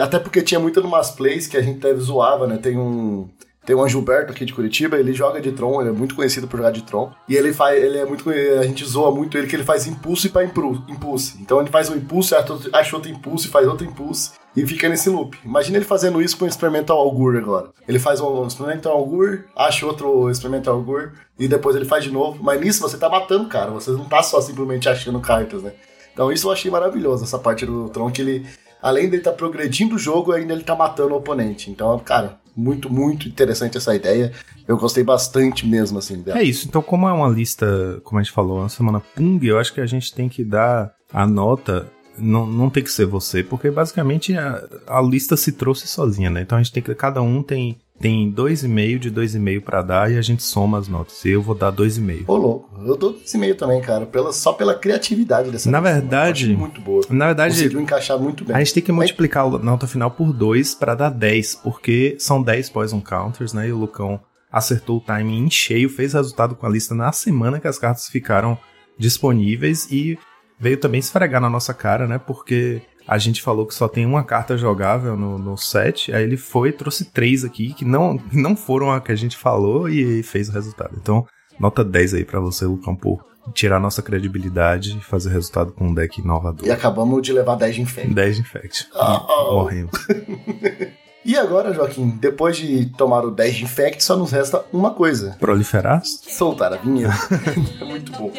até porque tinha muito numas plays que a gente até zoava, né? Tem um. Tem um Gilberto aqui de Curitiba, ele joga de Tron, ele é muito conhecido por jogar de Tron. E ele faz, ele é muito a gente zoa muito ele que ele faz impulso e para impulso. Então ele faz um impulso, acha outro impulso e faz outro impulso e fica nesse loop. Imagina ele fazendo isso com o Experimental Augur agora. Ele faz um Experimental Augur, acha outro Experimental Augur e depois ele faz de novo. Mas nisso você tá matando, cara. Você não tá só simplesmente achando cartas, né? Então isso eu achei maravilhoso, essa parte do Tron que ele, além de ele tá progredindo o jogo, ainda ele tá matando o oponente. Então, cara, muito, muito interessante essa ideia. Eu gostei bastante mesmo, assim, dela. É isso. Então, como é uma lista, como a gente falou, uma semana Pung, eu acho que a gente tem que dar a nota não, não tem que ser você, porque basicamente a, a lista se trouxe sozinha, né? Então a gente tem que. Cada um tem tem 2,5 de 2,5 para dar e a gente soma as notas. Eu vou dar 2,5. Ô, louco. Eu dou 2,5 também, cara. Pela, só pela criatividade dessa Na verdade. Muito boa. Na verdade. Conseguiu encaixar muito bem. A gente tem que multiplicar a nota final por 2 para dar 10, porque são 10 poison counters, né? E o Lucão acertou o timing em cheio, fez resultado com a lista na semana que as cartas ficaram disponíveis e veio também esfregar na nossa cara, né? Porque a gente falou que só tem uma carta jogável no, no set, aí ele foi trouxe três aqui que não, não foram a que a gente falou e fez o resultado. Então, nota 10 aí para você, Lucão, por tirar nossa credibilidade e fazer resultado com um deck inovador. E acabamos de levar 10 de infect. 10 de infect. Oh, oh. Morremos. E agora, Joaquim, depois de tomar o 10 de infect, só nos resta uma coisa: proliferar? Soltar a vinheta. é muito bom.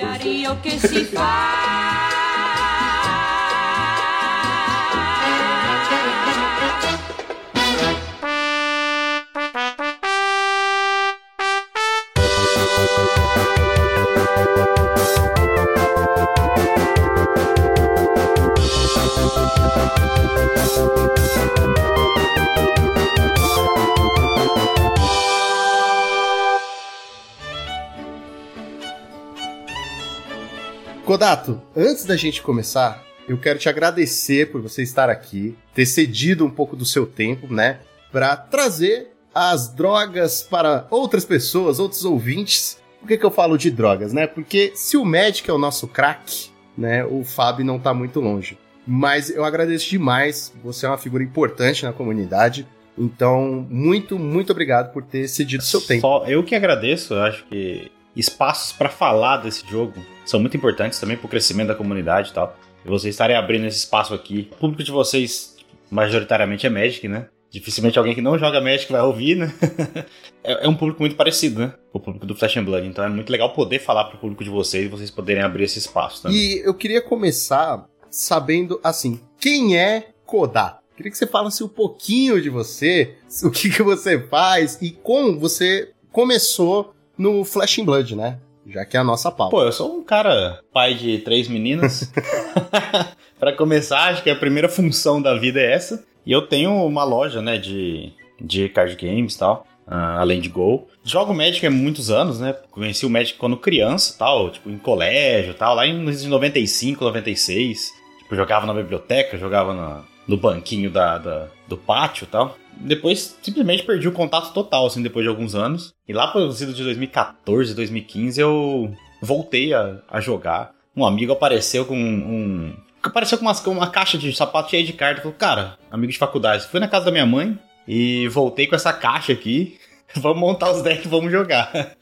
Kodato, antes da gente começar, eu quero te agradecer por você estar aqui, ter cedido um pouco do seu tempo, né, para trazer as drogas para outras pessoas, outros ouvintes. Por que, que eu falo de drogas, né? Porque se o Magic é o nosso craque, né, o Fábio não tá muito longe. Mas eu agradeço demais, você é uma figura importante na comunidade. Então, muito, muito obrigado por ter cedido seu tempo. Só eu que agradeço, eu acho que espaços para falar desse jogo são muito importantes também para o crescimento da comunidade e tal. E vocês estarem abrindo esse espaço aqui. O público de vocês, majoritariamente, é Magic, né? Dificilmente alguém que não joga Magic vai ouvir, né? é, é, um público muito parecido, né? O público do Flash and Blood. Então é muito legal poder falar pro público de vocês e vocês poderem abrir esse espaço também. E eu queria começar sabendo, assim, quem é Kodato? Queria que você falasse um pouquinho de você, o que, que você faz e como você começou no Flash and Blood, né? Já que é a nossa pauta. Pô, eu sou um cara pai de três meninas. para começar, acho que a primeira função da vida é essa. E eu tenho uma loja, né, de, de card games e tal. Uh, além de Go. Jogo Magic há muitos anos, né? Conheci o Magic quando criança tal, tipo, em colégio tal, lá em 95, 96. Tipo, jogava na biblioteca, jogava na, no banquinho da, da, do pátio tal. Depois, simplesmente perdi o contato total, assim, depois de alguns anos. E lá para os de 2014, 2015, eu voltei a, a jogar. Um amigo apareceu com um... Apareceu com uma, uma caixa de sapato cheia de carta. Falou, cara, amigo de faculdade, fui na casa da minha mãe e voltei com essa caixa aqui. vamos montar os decks vamos jogar.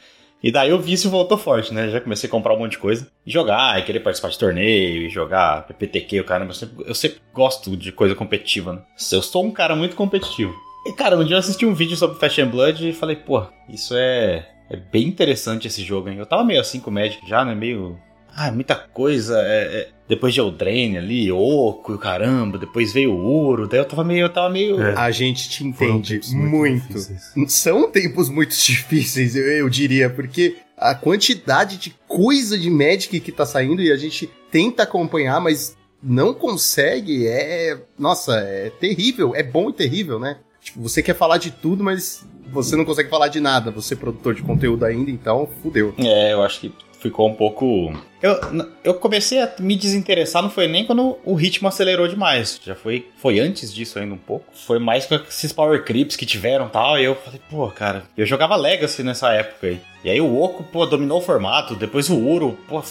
E daí o vício voltou forte, né? Já comecei a comprar um monte de coisa. E jogar, e querer participar de torneio, e jogar PPTQ, o cara. Eu sempre, eu sempre gosto de coisa competitiva, né? Eu sou um cara muito competitivo. E, cara, um dia eu assisti um vídeo sobre and Blood e falei, pô, isso é, é bem interessante esse jogo, hein? Eu tava meio assim com o Magic já, né? Meio. Ah, muita coisa. É, é, depois de Eldraine ali, Oco e o caramba, depois veio o Uro, daí eu tava meio. Eu tava meio... É. A gente te entende muito. muito São tempos muito difíceis, eu, eu diria, porque a quantidade de coisa de Magic que tá saindo e a gente tenta acompanhar, mas não consegue, é. Nossa, é terrível. É bom e terrível, né? Tipo, você quer falar de tudo, mas você não consegue falar de nada. Você é produtor de conteúdo ainda, então fudeu. É, eu acho que ficou um pouco. Eu, eu comecei a me desinteressar, não foi nem quando o ritmo acelerou demais. Já foi, foi antes disso ainda um pouco. Foi mais com esses power creeps que tiveram tal. E eu falei, pô, cara, eu jogava Legacy nessa época aí. E aí o Oco, pô, dominou o formato. Depois o Uro, pô,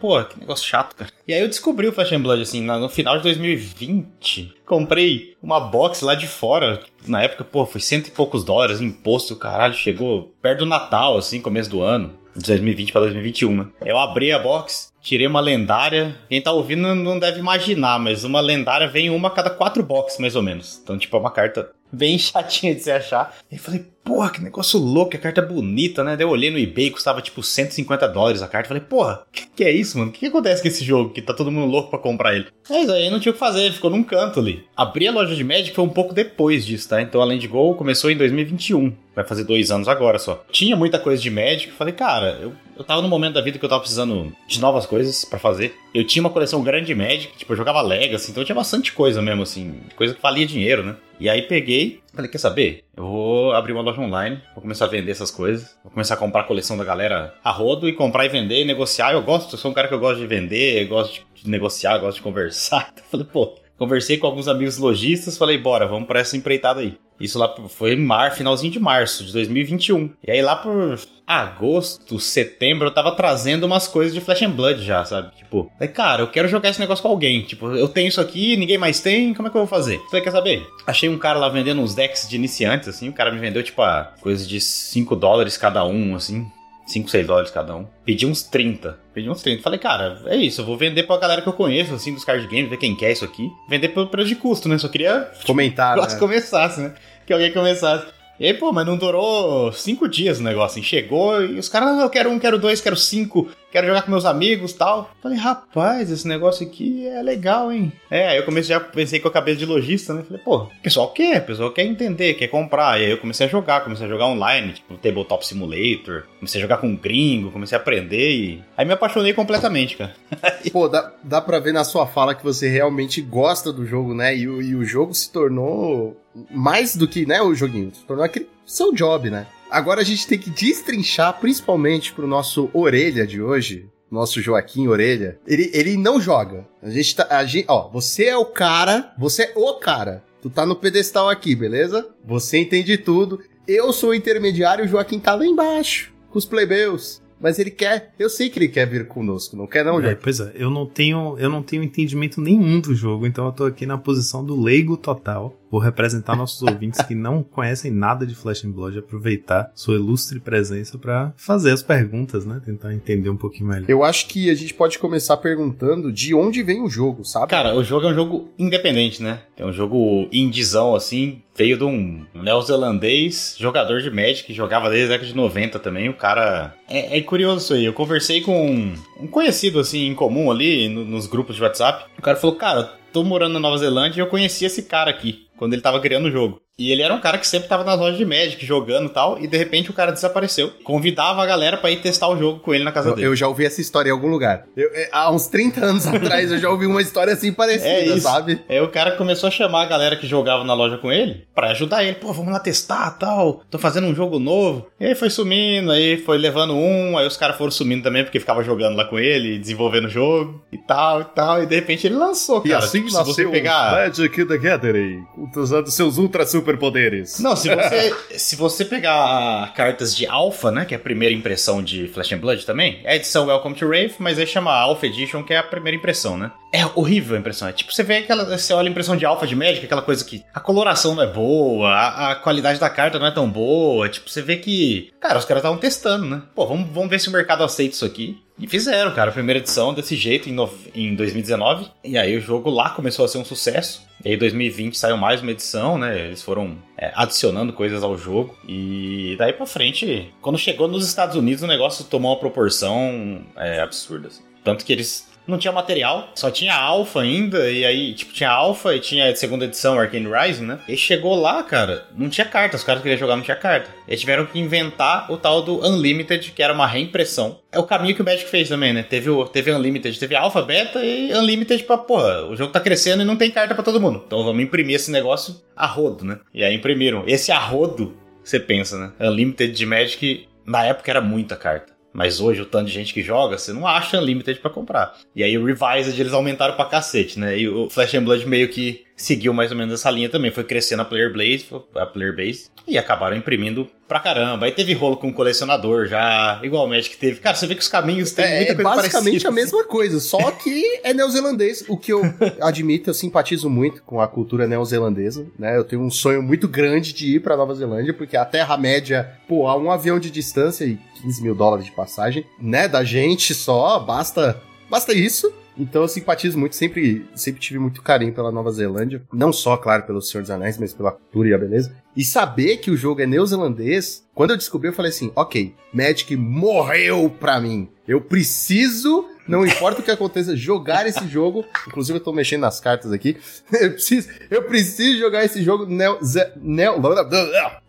pô, que negócio chato, cara. E aí eu descobri o Flash and Blood, assim, no final de 2020. Comprei uma box lá de fora. Na época, pô, foi cento e poucos dólares, imposto, caralho. Chegou perto do Natal, assim, começo do ano de 2020 para 2021, né? Eu abri a box, tirei uma lendária. Quem tá ouvindo não deve imaginar, mas uma lendária vem uma a cada quatro boxes, mais ou menos. Então, tipo, é uma carta bem chatinha de se achar. E falei, porra, que negócio louco, a carta é bonita, né? Daí eu olhei no eBay, custava tipo 150 dólares a carta. Falei, porra, que, que é isso, mano? O que, que acontece com esse jogo que tá todo mundo louco pra comprar ele? Mas aí não tinha o que fazer, ficou num canto ali. Abri a loja de Magic foi um pouco depois disso, tá? Então a Land Go começou em 2021. Vai fazer dois anos agora só. Tinha muita coisa de Magic. Falei, cara, eu, eu tava no momento da vida que eu tava precisando de novas coisas para fazer. Eu tinha uma coleção grande de Magic, tipo, eu jogava Legacy, então eu tinha bastante coisa mesmo, assim. Coisa que valia dinheiro, né? E aí peguei, falei, quer saber? Eu vou abrir uma loja online, vou começar a vender essas coisas, vou começar a comprar a coleção da galera a rodo e comprar e vender e negociar. Eu gosto, eu sou um cara que eu gosto de vender, eu gosto de negociar, eu gosto de conversar. Então, falei, pô, conversei com alguns amigos lojistas, falei, bora, vamos para essa empreitada aí. Isso lá foi mar, finalzinho de março de 2021. E aí lá por agosto, setembro, eu tava trazendo umas coisas de Flash and Blood já, sabe? Tipo, falei, cara, eu quero jogar esse negócio com alguém. Tipo, eu tenho isso aqui, ninguém mais tem, como é que eu vou fazer? Falei, quer saber? Achei um cara lá vendendo uns decks de iniciantes, assim, o cara me vendeu, tipo, a coisa de 5 dólares cada um, assim. 5, 6 dólares cada um. Pedi uns 30. Pedi uns 30. Falei, cara, é isso. Eu vou vender pra galera que eu conheço, assim, dos card games, ver quem quer isso aqui. Vender pelo preço de custo, né? Só queria. Comentar. Tipo, né? começasse, né? Que alguém começasse. E aí, pô, mas não durou cinco dias o negócio, assim. Chegou e os caras, não, eu quero um, quero dois, quero cinco, quero jogar com meus amigos tal. Falei, rapaz, esse negócio aqui é legal, hein? É, aí eu comecei, já pensei com a cabeça de lojista, né? Falei, pô, o pessoal quer, o pessoal quer entender, quer comprar. E aí eu comecei a jogar, comecei a jogar online, tipo, Tabletop Simulator. Comecei a jogar com um gringo, comecei a aprender e. Aí me apaixonei completamente, cara. pô, dá, dá pra ver na sua fala que você realmente gosta do jogo, né? E, e o jogo se tornou mais do que, né, o joguinho. Se tornou aquele seu job, né? Agora a gente tem que destrinchar, principalmente pro nosso orelha de hoje, nosso Joaquim Orelha. Ele, ele não joga. A gente tá. A gente, ó, você é o cara, você é o cara. Tu tá no pedestal aqui, beleza? Você entende tudo. Eu sou o intermediário, o Joaquim tá lá embaixo, com os plebeus. Mas ele quer, eu sei que ele quer vir conosco, não quer não, é, Joaquim? Pois é, eu não tenho, eu não tenho entendimento nenhum do jogo, então eu tô aqui na posição do leigo total. Vou representar nossos ouvintes que não conhecem nada de Flash and Blood, aproveitar sua ilustre presença para fazer as perguntas, né? Tentar entender um pouquinho melhor. Eu acho que a gente pode começar perguntando de onde vem o jogo, sabe? Cara, o jogo é um jogo independente, né? É um jogo indizão, assim, veio de um neozelandês jogador de Magic que jogava desde a década de 90 também. O cara. É, é curioso isso aí. Eu conversei com um conhecido, assim, em comum ali, no, nos grupos de WhatsApp. O cara falou: Cara, tô morando na Nova Zelândia e eu conheci esse cara aqui quando ele tava criando o jogo. E ele era um cara que sempre tava nas lojas de Magic jogando e tal, e de repente o cara desapareceu. Convidava a galera para ir testar o jogo com ele na casa eu, dele. Eu já ouvi essa história em algum lugar. Eu, é, há uns 30 anos atrás eu já ouvi uma história assim parecida, é isso. sabe? Aí o cara começou a chamar a galera que jogava na loja com ele para ajudar ele. Pô, vamos lá testar tal. Tô fazendo um jogo novo. E aí foi sumindo, aí foi levando um, aí os caras foram sumindo também porque ficava jogando lá com ele, desenvolvendo o jogo e tal e tal. E de repente ele lançou, cara. E assim tipo, nasceu se você pegar... Magic the Gathering, usando seus ultra superpoderes. Não, se você, se você pegar cartas de Alpha, né, que é a primeira impressão de Flash and Blood também, é a edição Welcome to Rave, mas aí chama Alpha Edition, que é a primeira impressão, né? É horrível a impressão. É tipo, você vê aquela. Você olha a impressão de Alpha de Magic, aquela coisa que a coloração não é boa, a, a qualidade da carta não é tão boa. Tipo, você vê que. Cara, os caras estavam testando, né? Pô, vamos, vamos ver se o mercado aceita isso aqui. E fizeram, cara, a primeira edição desse jeito em, no... em 2019. E aí o jogo lá começou a ser um sucesso. E aí 2020 saiu mais uma edição, né? Eles foram é, adicionando coisas ao jogo. E daí pra frente, quando chegou nos Estados Unidos, o negócio tomou uma proporção é, absurda. Assim. Tanto que eles não tinha material, só tinha alfa ainda, e aí, tipo, tinha alfa e tinha segunda edição Arcane Rising, né? E chegou lá, cara, não tinha carta, os caras queriam jogar, não tinha carta. Eles tiveram que inventar o tal do Unlimited, que era uma reimpressão. É o caminho que o Magic fez também, né? Teve o teve Unlimited, teve Alpha, Beta e Unlimited pra, porra, o jogo tá crescendo e não tem carta para todo mundo. Então vamos imprimir esse negócio a rodo, né? E aí imprimiram. Esse a rodo, você pensa, né? Unlimited de Magic, na época era muita carta. Mas hoje, o tanto de gente que joga, você não acha Unlimited para comprar. E aí o Revised eles aumentaram pra cacete, né? E o Flash and Blood meio que seguiu mais ou menos essa linha também. Foi crescendo a player base, a player base e acabaram imprimindo pra caramba. Aí teve rolo com o colecionador já, igual o Magic teve. Cara, você vê que os caminhos têm é, muita é coisa basicamente parecida. a mesma coisa, só que é neozelandês, o que eu admito, eu simpatizo muito com a cultura neozelandesa, né? Eu tenho um sonho muito grande de ir pra Nova Zelândia, porque a Terra-média, pô, a um avião de distância e 15 mil dólares de passagem, né, da gente só, basta, basta isso. Então eu simpatizo muito, sempre, sempre tive muito carinho pela Nova Zelândia. Não só, claro, pelo Senhor dos Anéis, mas pela cultura e a beleza. E saber que o jogo é neozelandês, quando eu descobri, eu falei assim: ok, Magic morreu pra mim. Eu preciso, não importa o que aconteça, jogar esse jogo. Inclusive, eu tô mexendo nas cartas aqui. Eu preciso, eu preciso jogar esse jogo neo, ze, neo,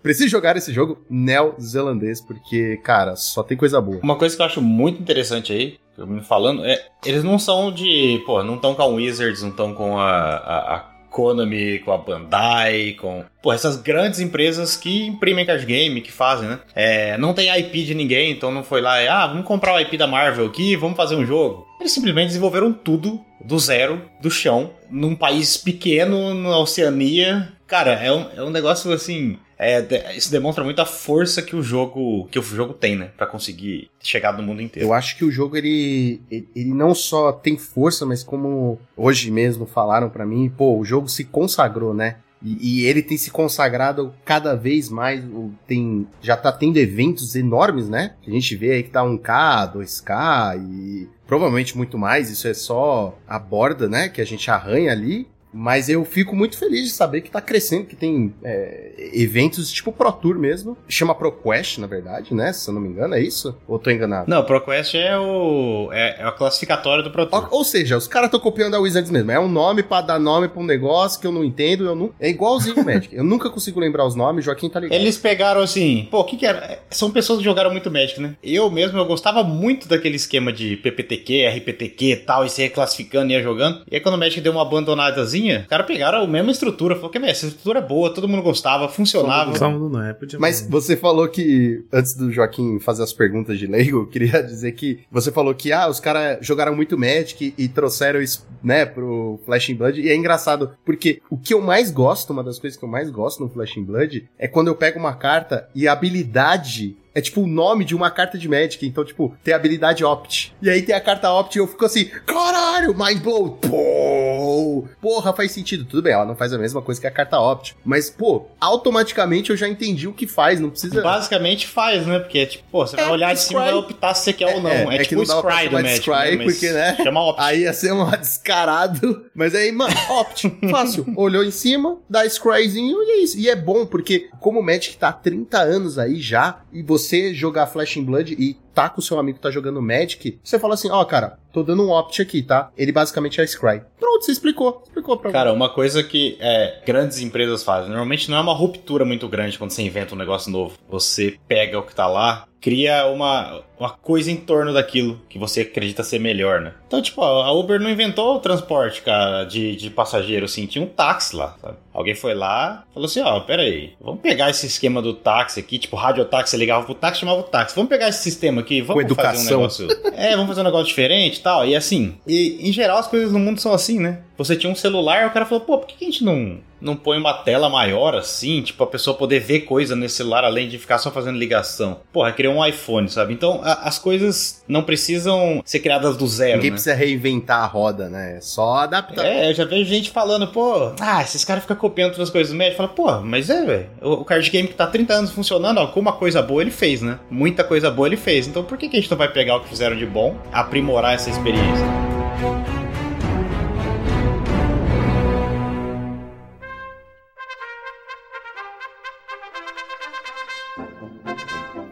preciso jogar esse jogo neozelandês, porque, cara, só tem coisa boa. Uma coisa que eu acho muito interessante aí, me falando, é. Eles não são de. Pô, não estão com a Wizards, não estão com a, a, a Konami, com a Bandai, com. Pô, essas grandes empresas que imprimem card game, que fazem, né? É, não tem IP de ninguém, então não foi lá, ah, vamos comprar o IP da Marvel aqui, vamos fazer um jogo. Eles simplesmente desenvolveram tudo do zero, do chão, num país pequeno, na Oceania. Cara, é um, é um negócio assim. É, isso demonstra muito a força que o jogo que o jogo tem, né, para conseguir chegar no mundo inteiro. Eu acho que o jogo ele, ele não só tem força, mas como hoje mesmo falaram para mim, pô, o jogo se consagrou, né? E, e, ele tem se consagrado cada vez mais. Tem, já tá tendo eventos enormes, né? A gente vê aí que tá 1K, 2K e provavelmente muito mais. Isso é só a borda, né? Que a gente arranha ali. Mas eu fico muito feliz de saber que tá crescendo, que tem é, eventos tipo Pro Tour mesmo. Chama ProQuest, na verdade, né? Se eu não me engano, é isso? Ou tô enganado? Não, ProQuest é o. É, é a classificatória do Pro Tour. Ou, ou seja, os caras estão copiando a Wizards mesmo. É um nome para dar nome pra um negócio que eu não entendo. Eu não... É igualzinho o Magic. eu nunca consigo lembrar os nomes, Joaquim tá ligado. Eles pegaram assim. Pô, o que, que era? São pessoas que jogaram muito Magic, né? Eu mesmo, eu gostava muito daquele esquema de PPTQ, RPTQ e tal, e se reclassificando e ia jogando. E aí quando o Magic deu uma abandonadazinha, os caras pegaram a mesma estrutura. Falou que, essa estrutura é boa, todo mundo gostava, funcionava. Só mundo não é, podia Mas você falou que, antes do Joaquim fazer as perguntas de leigo, eu queria dizer que você falou que, ah, os caras jogaram muito Magic e, e trouxeram isso, né, pro Flash in Blood. E é engraçado, porque o que eu mais gosto, uma das coisas que eu mais gosto no Flash in Blood, é quando eu pego uma carta e a habilidade é tipo o nome de uma carta de Magic. Então, tipo, tem a habilidade Opt. E aí tem a carta Opt e eu fico assim, caralho, mind blow. Pô, porra, faz sentido. Tudo bem, ela não faz a mesma coisa que a carta Opt. Mas, pô, automaticamente eu já entendi o que faz, não precisa... Basicamente faz, né? Porque, tipo, pô, você É, vai olhar de cima e vai optar se você quer ou não. É, que tipo o Scry do Magic. Scry, né? Porque, né? Chama Opt. Aí ia ser um descarado. Mas aí, mano, opt, fácil. Olhou em cima, dá scryzinho e é isso. E é bom, porque como o Magic tá há 30 anos aí já, e você jogar Flash in Blood e tá com o seu amigo tá jogando Magic, você fala assim, ó, cara, tô dando um opt aqui, tá? Ele basicamente é scry. Pronto, você explicou. Explicou pra Cara, uma coisa que é, grandes empresas fazem, normalmente não é uma ruptura muito grande quando você inventa um negócio novo. Você pega o que tá lá, cria uma, uma coisa em torno daquilo que você acredita ser melhor, né? Então, tipo, a Uber não inventou o transporte, cara, de, de passageiro, assim, tinha um táxi lá, sabe? Alguém foi lá, falou assim, ó, pera aí, vamos pegar esse esquema do táxi aqui, tipo, radiotáxi, ligava pro táxi, chamava o táxi. Vamos pegar esse sistema aqui, vamos Com fazer um educação. negócio... É, vamos fazer um negócio diferente e tal, e assim, e em geral as coisas no mundo são assim, né? Você tinha um celular, o cara falou, pô, por que a gente não, não põe uma tela maior assim, tipo, a pessoa poder ver coisa nesse celular além de ficar só fazendo ligação? Porra, criou um iPhone, sabe? Então, a- as coisas não precisam ser criadas do zero, Ninguém né? precisa reinventar a roda, né? É só adaptar. É, eu já vejo gente falando, pô, ah, esses caras ficam copiando outras coisas do médico. Fala, pô, mas é, velho. O, o card game que tá há 30 anos funcionando, alguma coisa boa ele fez, né? Muita coisa boa ele fez. Então por que, que a gente não vai pegar o que fizeram de bom, aprimorar essa experiência?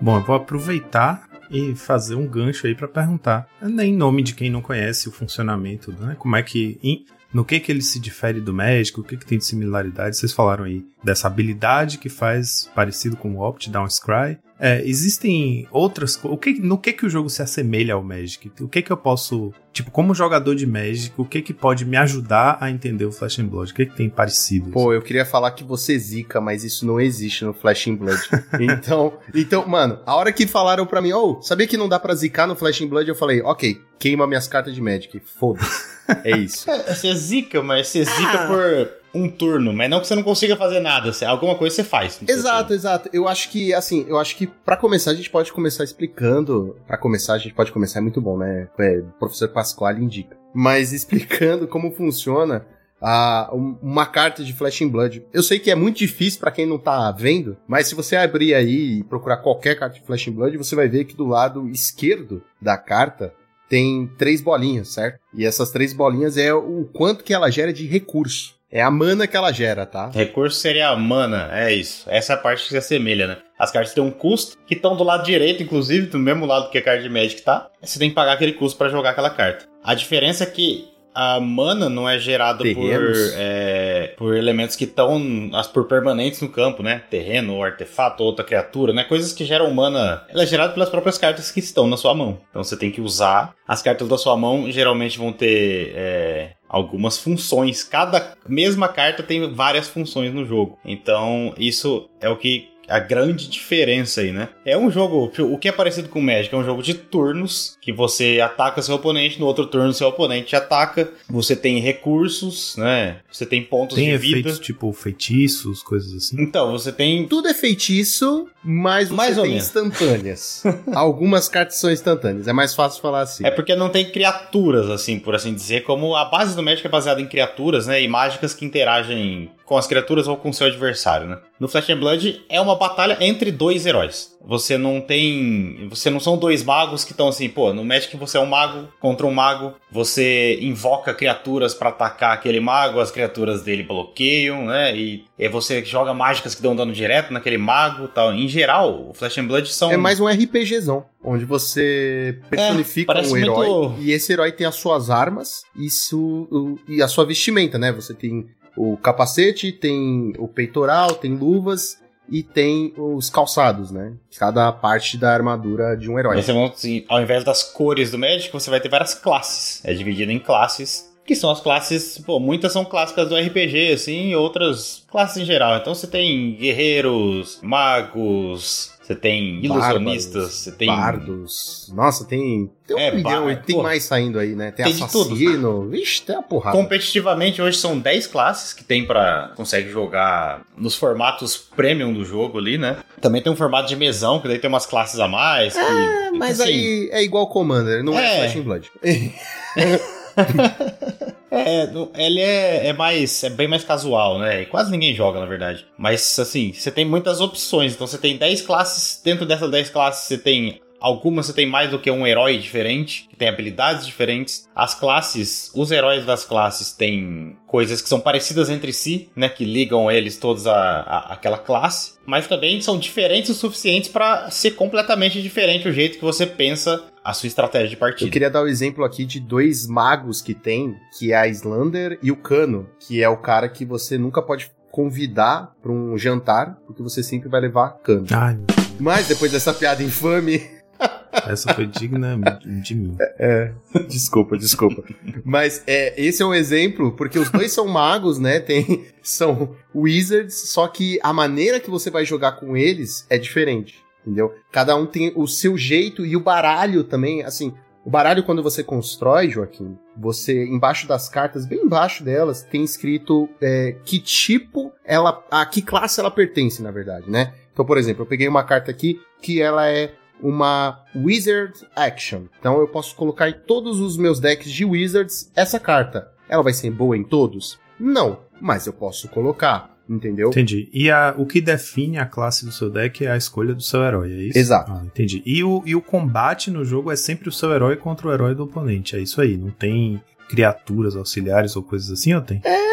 Bom, eu vou aproveitar e fazer um gancho aí para perguntar, em nome de quem não conhece o funcionamento, né? Como é que no que que ele se difere do Magic, o que que tem de similaridade? Vocês falaram aí dessa habilidade que faz parecido com o Opt Down Scry. É, existem outras o que no que que o jogo se assemelha ao Magic? O que que eu posso, tipo, como jogador de Magic, o que que pode me ajudar a entender o Flash and Blood? O que que tem parecido? Pô, eu queria falar que você zica, mas isso não existe no Flash and Blood. então, então, mano, a hora que falaram pra mim, oh, sabia que não dá pra zicar no Flash and Blood? Eu falei, ok, queima minhas cartas de Magic, foda-se. É isso. É, você zica, mas você zica ah. por um turno, mas não que você não consiga fazer nada, alguma coisa você faz. Exato, exato. Eu acho que, assim, eu acho que para começar a gente pode começar explicando. para começar a gente pode começar, é muito bom, né? É, o professor Pasquale indica. Mas explicando como funciona a, uma carta de Flash in Blood. Eu sei que é muito difícil para quem não tá vendo, mas se você abrir aí e procurar qualquer carta de Flash in Blood, você vai ver que do lado esquerdo da carta tem três bolinhas, certo? E essas três bolinhas é o quanto que ela gera de recurso. É a mana que ela gera, tá? Recurso seria a mana, é isso. Essa é a parte que se assemelha, né? As cartas têm um custo, que estão do lado direito, inclusive, do mesmo lado que a carta de Magic tá. Você tem que pagar aquele custo para jogar aquela carta. A diferença é que a mana não é gerada por, é, por elementos que estão por permanentes no campo, né? Terreno, artefato, outra criatura, né? Coisas que geram mana. Ela é gerada pelas próprias cartas que estão na sua mão. Então você tem que usar. As cartas da sua mão geralmente vão ter é, algumas funções. Cada mesma carta tem várias funções no jogo. Então isso é o que a grande diferença aí, né? É um jogo, o que é parecido com o Magic, é um jogo de turnos, que você ataca seu oponente, no outro turno seu oponente ataca, você tem recursos, né? Você tem pontos tem de vida. Tem efeitos tipo feitiços, coisas assim. Então, você tem... Tudo é feitiço, mas você mais tem instantâneas. Algumas cartas são instantâneas, é mais fácil falar assim. É porque não tem criaturas, assim, por assim dizer, como a base do Magic é baseada em criaturas, né? E mágicas que interagem com as criaturas ou com seu adversário, né? No Flash and Blood é uma batalha entre dois heróis. Você não tem. Você não são dois magos que estão assim, pô, no Magic você é um mago contra um mago, você invoca criaturas para atacar aquele mago, as criaturas dele bloqueiam, né? E, e você joga mágicas que dão dano direto naquele mago tal. Em geral, o Flash and Blood são. É mais um RPGzão, onde você personifica é, um herói muito... e esse herói tem as suas armas isso, e a sua vestimenta, né? Você tem o capacete, tem o peitoral, tem luvas e tem os calçados, né? Cada parte da armadura de um herói. Você assim, ao invés das cores do Magic, você vai ter várias classes. É dividido em classes, que são as classes, pô, muitas são clássicas do RPG, assim, e outras classes em geral. Então você tem guerreiros, magos, você tem ilusionistas, você tem. Bardos. Nossa, tem. Tem um é, milhão e tem porra. mais saindo aí, né? Tem, tem assassino. Vixe, tem a porrada. Competitivamente, hoje são 10 classes que tem para Consegue jogar nos formatos premium do jogo ali, né? Também tem um formato de mesão, que daí tem umas classes a mais. Que, é, mas assim, aí é igual Commander, não é, é Flash Blood. É, ele é, é mais. é bem mais casual, né? Quase ninguém joga, na verdade. Mas assim, você tem muitas opções. Então você tem 10 classes. Dentro dessas 10 classes você tem Algumas você tem mais do que um herói diferente, que tem habilidades diferentes. As classes, os heróis das classes têm coisas que são parecidas entre si, né? Que ligam eles todos a, a aquela classe. Mas também são diferentes o suficiente para ser completamente diferente o jeito que você pensa a sua estratégia de partida. Eu queria dar o um exemplo aqui de dois magos que tem, que é a Islander e o Cano, que é o cara que você nunca pode convidar para um jantar, porque você sempre vai levar cano. Ai. Mas depois dessa piada infame, essa foi digna de mim. É, é, desculpa, desculpa. Mas é, esse é um exemplo, porque os dois são magos, né? Tem, são wizards, só que a maneira que você vai jogar com eles é diferente, entendeu? Cada um tem o seu jeito e o baralho também, assim. O baralho, quando você constrói, Joaquim, você, embaixo das cartas, bem embaixo delas, tem escrito é, que tipo ela. a que classe ela pertence, na verdade, né? Então, por exemplo, eu peguei uma carta aqui que ela é uma Wizard Action. Então eu posso colocar em todos os meus decks de Wizards essa carta. Ela vai ser boa em todos? Não, mas eu posso colocar. Entendeu? Entendi. E a, o que define a classe do seu deck é a escolha do seu herói, é isso? Exato. Ah, entendi. E o, e o combate no jogo é sempre o seu herói contra o herói do oponente, é isso aí. Não tem criaturas auxiliares ou coisas assim, ou tem? É.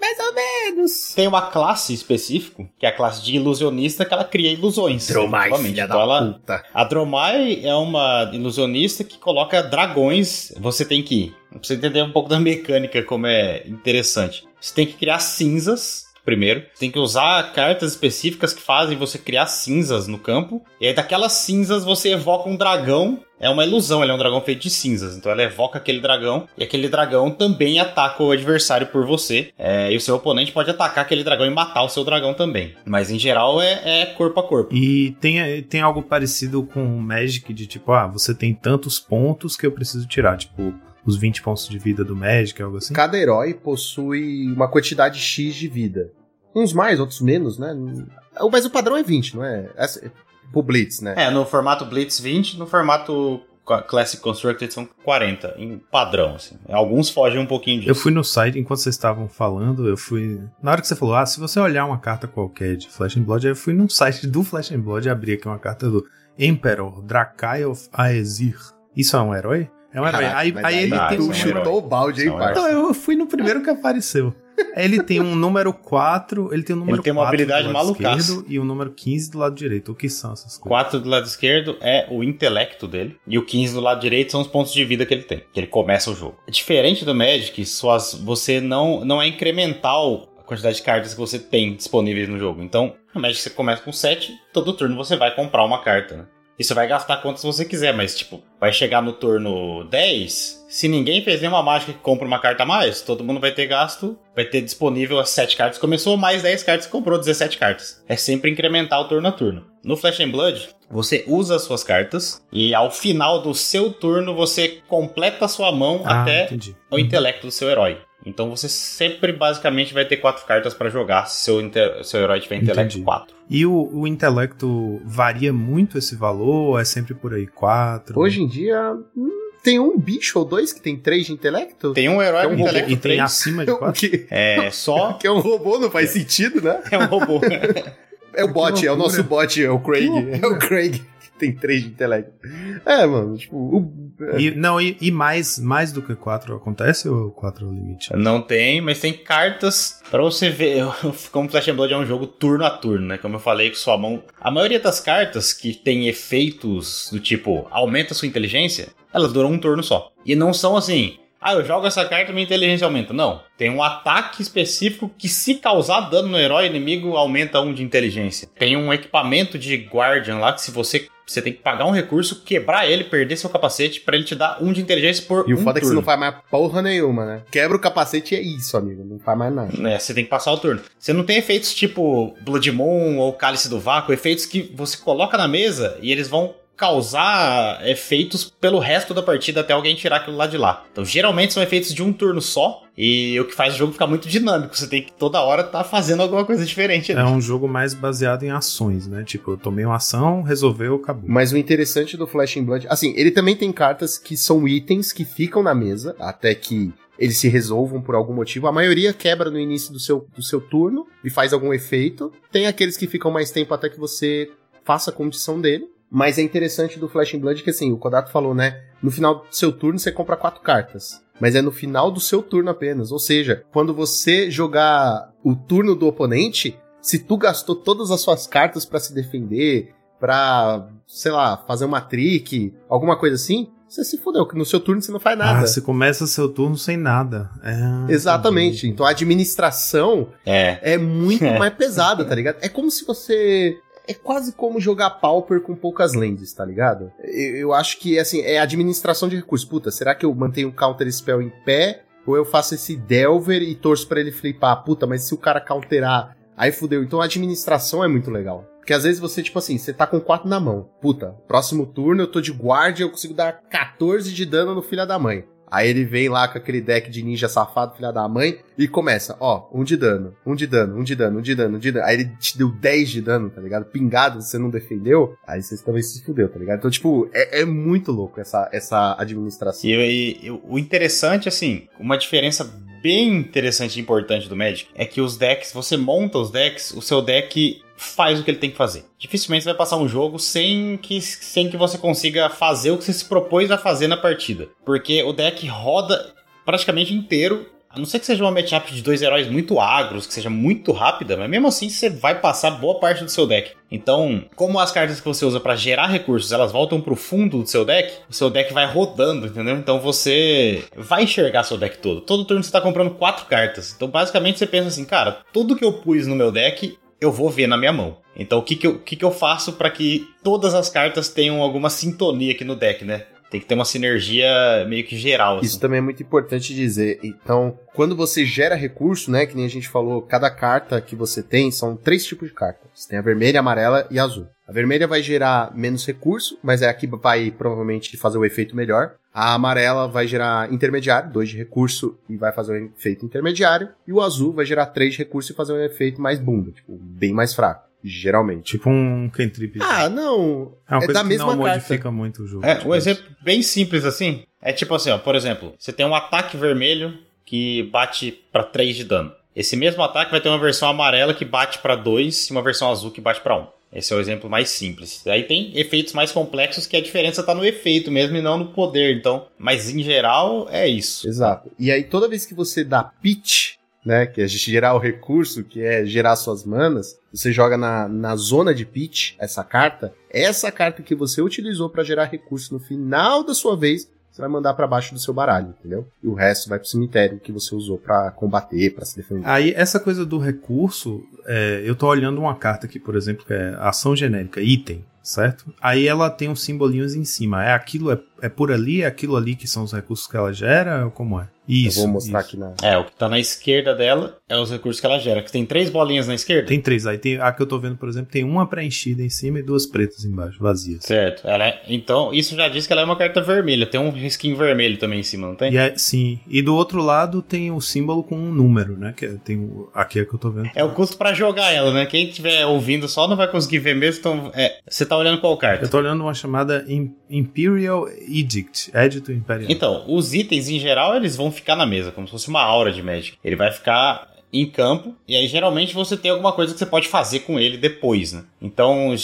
Mais ou menos. Tem uma classe específica, que é a classe de ilusionista, que ela cria ilusões. Dromai, filha Então da ela, puta. A Dromai é uma ilusionista que coloca dragões. Você tem que. Pra você entender um pouco da mecânica, como é interessante. Você tem que criar cinzas. Primeiro, Você tem que usar cartas específicas que fazem você criar cinzas no campo. E aí, daquelas cinzas, você evoca um dragão. É uma ilusão, ele é um dragão feito de cinzas. Então, ela evoca aquele dragão. E aquele dragão também ataca o adversário por você. É, e o seu oponente pode atacar aquele dragão e matar o seu dragão também. Mas, em geral, é, é corpo a corpo. E tem, tem algo parecido com o Magic, de tipo, ah, você tem tantos pontos que eu preciso tirar. Tipo, os 20 pontos de vida do Magic, algo assim. Cada herói possui uma quantidade X de vida. Uns mais, outros menos, né? Mas o padrão é 20, não é? Essa- Pro Blitz, né? É, no formato Blitz 20, no formato Classic Constructed são 40, em padrão, assim. Alguns fogem um pouquinho disso. Eu fui no site, enquanto vocês estavam falando, eu fui. Na hora que você falou, ah, se você olhar uma carta qualquer de Flash and Blood, eu fui num site do Flash and Blood e abri aqui uma carta do Emperor Drakai of Aesir. Isso é um herói? É um herói. Caraca, Aí, mas aí ele Ah, tem um. chutou o balde, hein, um parça? Então, eu fui no primeiro que apareceu. Ele tem um número 4, ele tem um número Ele tem uma 4 habilidade do lado malucaça. esquerdo e um número 15 do lado direito. O que são essas coisas? 4 do lado esquerdo é o intelecto dele. E o 15 do lado direito são os pontos de vida que ele tem. Que ele começa o jogo. Diferente do Magic, suas, você não, não é incremental a quantidade de cartas que você tem disponíveis no jogo. Então, no Magic você começa com 7, todo turno você vai comprar uma carta, né? E você vai gastar quantas você quiser, mas tipo, vai chegar no turno 10, se ninguém fez nenhuma mágica que compra uma carta a mais, todo mundo vai ter gasto, vai ter disponível as 7 cartas. Começou mais 10 cartas, comprou 17 cartas. É sempre incrementar o turno a turno. No Flash and Blood, você usa as suas cartas e ao final do seu turno você completa a sua mão Ah, até entendi. o intelecto do seu herói. Então você sempre basicamente vai ter quatro cartas pra jogar se seu, inte- seu herói tiver intelecto Entendi. 4. E o, o intelecto varia muito esse valor? É sempre por aí 4? Hoje em dia, hum, tem um bicho ou dois que tem três de intelecto? Tem um herói um com robô intelecto E tem 3. acima de O 4? que, É só. que é um robô, não faz sentido, né? É um robô. É o bot, é o nosso bot, é o Craig. É o Craig tem três de intelecto. É, mano, tipo, o- E, não, e, e mais, mais do que 4 acontece ou 4 é o limite? Não tem, mas tem cartas pra você ver. Como Flash and Blood é um jogo turno a turno, né? Como eu falei, com sua mão. A maioria das cartas que tem efeitos do tipo aumenta sua inteligência, elas duram um turno só. E não são assim. Ah, eu jogo essa carta minha inteligência aumenta. Não. Tem um ataque específico que, se causar dano no herói inimigo, aumenta um de inteligência. Tem um equipamento de Guardian lá que, se você. Você tem que pagar um recurso, quebrar ele, perder seu capacete pra ele te dar um de inteligência por E o um foda é que você turno. não faz mais porra nenhuma, né? Quebra o capacete e é isso, amigo. Não faz mais nada. É, você tem que passar o turno. Você não tem efeitos tipo Blood Moon ou Cálice do Vácuo, efeitos que você coloca na mesa e eles vão causar efeitos pelo resto da partida até alguém tirar aquilo lá de lá. Então, geralmente são efeitos de um turno só e o que faz o jogo ficar muito dinâmico. Você tem que toda hora estar fazendo alguma coisa diferente ali. É um jogo mais baseado em ações, né? Tipo, eu tomei uma ação, resolveu, acabou. Mas o interessante do Flash and Blood, assim, ele também tem cartas que são itens que ficam na mesa até que eles se resolvam por algum motivo. A maioria quebra no início do seu, do seu turno e faz algum efeito. Tem aqueles que ficam mais tempo até que você faça a condição dele. Mas é interessante do Flash and Blood que, assim, o Kodato falou, né? No final do seu turno você compra quatro cartas. Mas é no final do seu turno apenas. Ou seja, quando você jogar o turno do oponente, se tu gastou todas as suas cartas pra se defender, pra, sei lá, fazer uma trick, alguma coisa assim, você se fudeu, que no seu turno você não faz nada. Ah, você começa seu turno sem nada. É, Exatamente. entendi. Então a administração É. é muito mais pesada, tá ligado? É como se você. É quase como jogar Pauper com poucas lands, tá ligado? Eu, eu acho que, assim, é administração de recursos. Puta, será que eu mantenho o Counter Spell em pé? Ou eu faço esse Delver e torço pra ele flipar? Puta, mas se o cara counterar, aí fudeu. Então a administração é muito legal. Porque às vezes você, tipo assim, você tá com 4 na mão. Puta, próximo turno eu tô de guarda eu consigo dar 14 de dano no filho da mãe. Aí ele vem lá com aquele deck de ninja safado, filha da mãe, e começa, ó, um de dano, um de dano, um de dano, um de dano, um de dano. Aí ele te deu 10 de dano, tá ligado? Pingado, você não defendeu, aí você também se fudeu, tá ligado? Então, tipo, é, é muito louco essa, essa administração. E, e- o interessante, assim, uma diferença bem interessante e importante do Magic é que os decks, você monta os decks, o seu deck faz o que ele tem que fazer. Dificilmente você vai passar um jogo sem que, sem que você consiga fazer o que você se propôs a fazer na partida. Porque o deck roda praticamente inteiro A não ser que seja uma matchup de dois heróis muito agros, que seja muito rápida, mas mesmo assim você vai passar boa parte do seu deck. Então, como as cartas que você usa para gerar recursos, elas voltam pro fundo do seu deck, o seu deck vai rodando, entendeu? Então você vai enxergar seu deck todo. Todo turno você tá comprando quatro cartas. Então, basicamente você pensa assim, cara, tudo que eu pus no meu deck, eu vou ver na minha mão. Então, o que, que, eu, que, que eu faço para que todas as cartas tenham alguma sintonia aqui no deck, né? Tem que ter uma sinergia meio que geral. Assim. Isso também é muito importante dizer. Então, quando você gera recurso, né? Que nem a gente falou, cada carta que você tem são três tipos de cartas. Você tem a vermelha, a amarela e a azul. A vermelha vai gerar menos recurso, mas é a que vai provavelmente fazer o efeito melhor. A amarela vai gerar intermediário, dois de recurso e vai fazer um efeito intermediário. E o azul vai gerar três de recurso e fazer um efeito mais bunda, tipo, bem mais fraco. Geralmente. Tipo um cantrip. Ah, não. É uma é coisa da que mesma não carta. modifica muito o jogo. É, tipo um isso. exemplo bem simples assim. É tipo assim, ó, por exemplo, você tem um ataque vermelho que bate pra 3 de dano. Esse mesmo ataque vai ter uma versão amarela que bate pra 2 e uma versão azul que bate pra 1. Esse é o exemplo mais simples. Aí tem efeitos mais complexos que a diferença tá no efeito mesmo e não no poder. Então, mas em geral é isso. Exato. E aí, toda vez que você dá pitch, né, que é gerar o recurso, que é gerar suas manas, você joga na, na zona de pitch essa carta. Essa carta que você utilizou para gerar recurso no final da sua vez, você vai mandar para baixo do seu baralho, entendeu? E o resto vai pro cemitério que você usou para combater, para se defender. Aí, essa coisa do recurso, é, eu tô olhando uma carta aqui, por exemplo, que é ação genérica, item, certo? Aí ela tem uns simbolinhos em cima. É aquilo, é, é por ali, é aquilo ali que são os recursos que ela gera? Ou como é? Isso. Eu vou mostrar isso. aqui na. É, o que tá na esquerda dela é os recursos que ela gera. Que tem três bolinhas na esquerda. Tem três. Aí tem a que eu tô vendo, por exemplo, tem uma preenchida em cima e duas pretas embaixo, vazias. Certo. Ela é- então, isso já diz que ela é uma carta vermelha. Tem um risquinho vermelho também em cima, não tem? E é, sim. E do outro lado tem o símbolo com um número, né? Que é- tem o, aqui é que eu tô vendo. É o custo pra jogar ela, né? Quem estiver ouvindo só não vai conseguir ver mesmo. Então, é, você tá olhando qual carta? Eu tô olhando uma chamada Im- Imperial Edict, Edito Imperial. Então, os itens em geral eles vão ficar na mesa, como se fosse uma aura de Magic. Ele vai ficar em campo, e aí geralmente você tem alguma coisa que você pode fazer com ele depois, né? Então,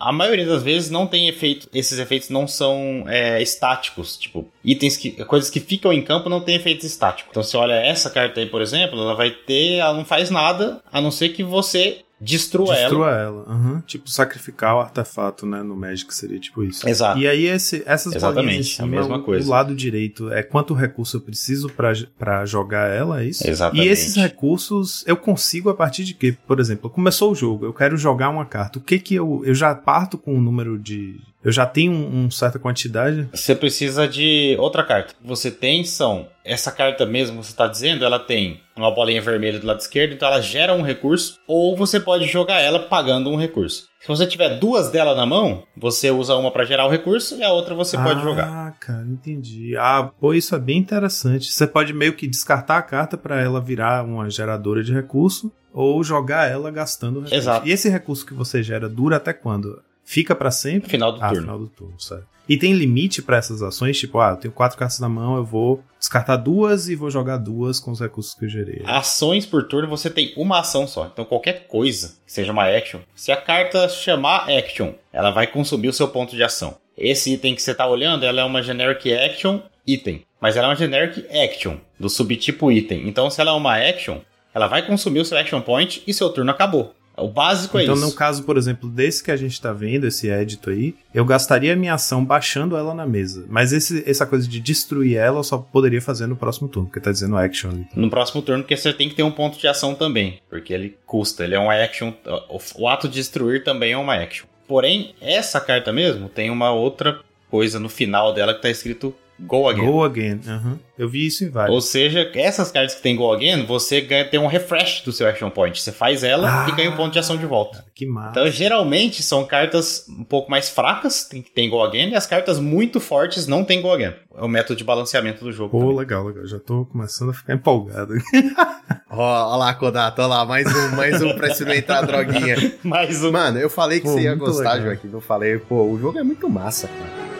a maioria das vezes não tem efeito, esses efeitos não são é, estáticos, tipo, itens que, coisas que ficam em campo não tem efeitos estáticos. Então, você olha essa carta aí, por exemplo, ela vai ter, ela não faz nada, a não ser que você destrua, ela. Destrua ela. aham. Tipo, sacrificar o artefato, né? No Magic seria tipo isso. Exato. E aí esse, essas Exatamente, cima, a mesma o- coisa. o lado direito é quanto recurso eu preciso pra pra jogar ela, é isso? Exatamente. E esses recursos eu consigo a partir de quê? Por exemplo, começou o jogo, eu quero jogar uma carta. O que que eu... Eu já parto com um número de... Eu já tenho um, um certa quantidade? Você precisa de outra carta. Você tem são essa carta mesmo que você está dizendo, ela tem uma bolinha vermelha do lado esquerdo, então ela gera um recurso, ou você pode jogar ela pagando um recurso. Se você tiver duas dela na mão, você usa uma para gerar o recurso e a outra você pode jogar. Ah, cara, entendi. Ah, pô, isso é bem interessante. Você pode meio que descartar a carta pra ela virar uma geradora de recurso ou jogar ela gastando recurso. Exato. E esse recurso que você gera dura até quando? Fica pra sempre? Final do ah, turno. final do turno, certo. E tem limite pra essas ações? Tipo, ah, eu tenho quatro cartas na mão, eu vou descartar duas e vou jogar duas com os recursos que eu gerei. Ações por turno você tem uma ação só. Então qualquer coisa, que seja uma action, se a carta chamar action, ela vai consumir o seu ponto de ação. Esse item que você está olhando, ela é uma generic action item, mas ela é uma generic action do subtipo item. Então se ela é uma action, ela vai consumir o seu action point e seu turno acabou. O básico é Então, isso. no caso, por exemplo, desse que a gente tá vendo, esse edito aí, eu gastaria a minha ação baixando ela na mesa. Mas esse, essa coisa de destruir ela eu só poderia fazer no próximo turno, porque tá dizendo action ali. No próximo turno, porque você tem que ter um ponto de ação também. Porque ele custa, ele é uma action. O, o ato de destruir também é uma action. Porém, essa carta mesmo tem uma outra coisa no final dela que tá escrito Go Again. Go again. aham. Eu vi isso em vários. Ou seja, essas cartas que tem Go Again, você ganha, tem um refresh do seu action point. Você faz ela Ah. e ganha um ponto de ação de volta. Que massa. Então, geralmente, são cartas um pouco mais fracas, tem, tem Go Again, e as cartas muito fortes não tem Go Again. É o método de balanceamento do jogo. Pô, também. legal, legal. Já tô começando a ficar empolgado. Ó, ó lá, Kodato, ó lá, mais um, mais um pra experimentar a droguinha. Mais um. Mano, eu falei que Pô, você ia gostar, legal. Joaquim. Eu falei, pô, o jogo é muito massa, cara.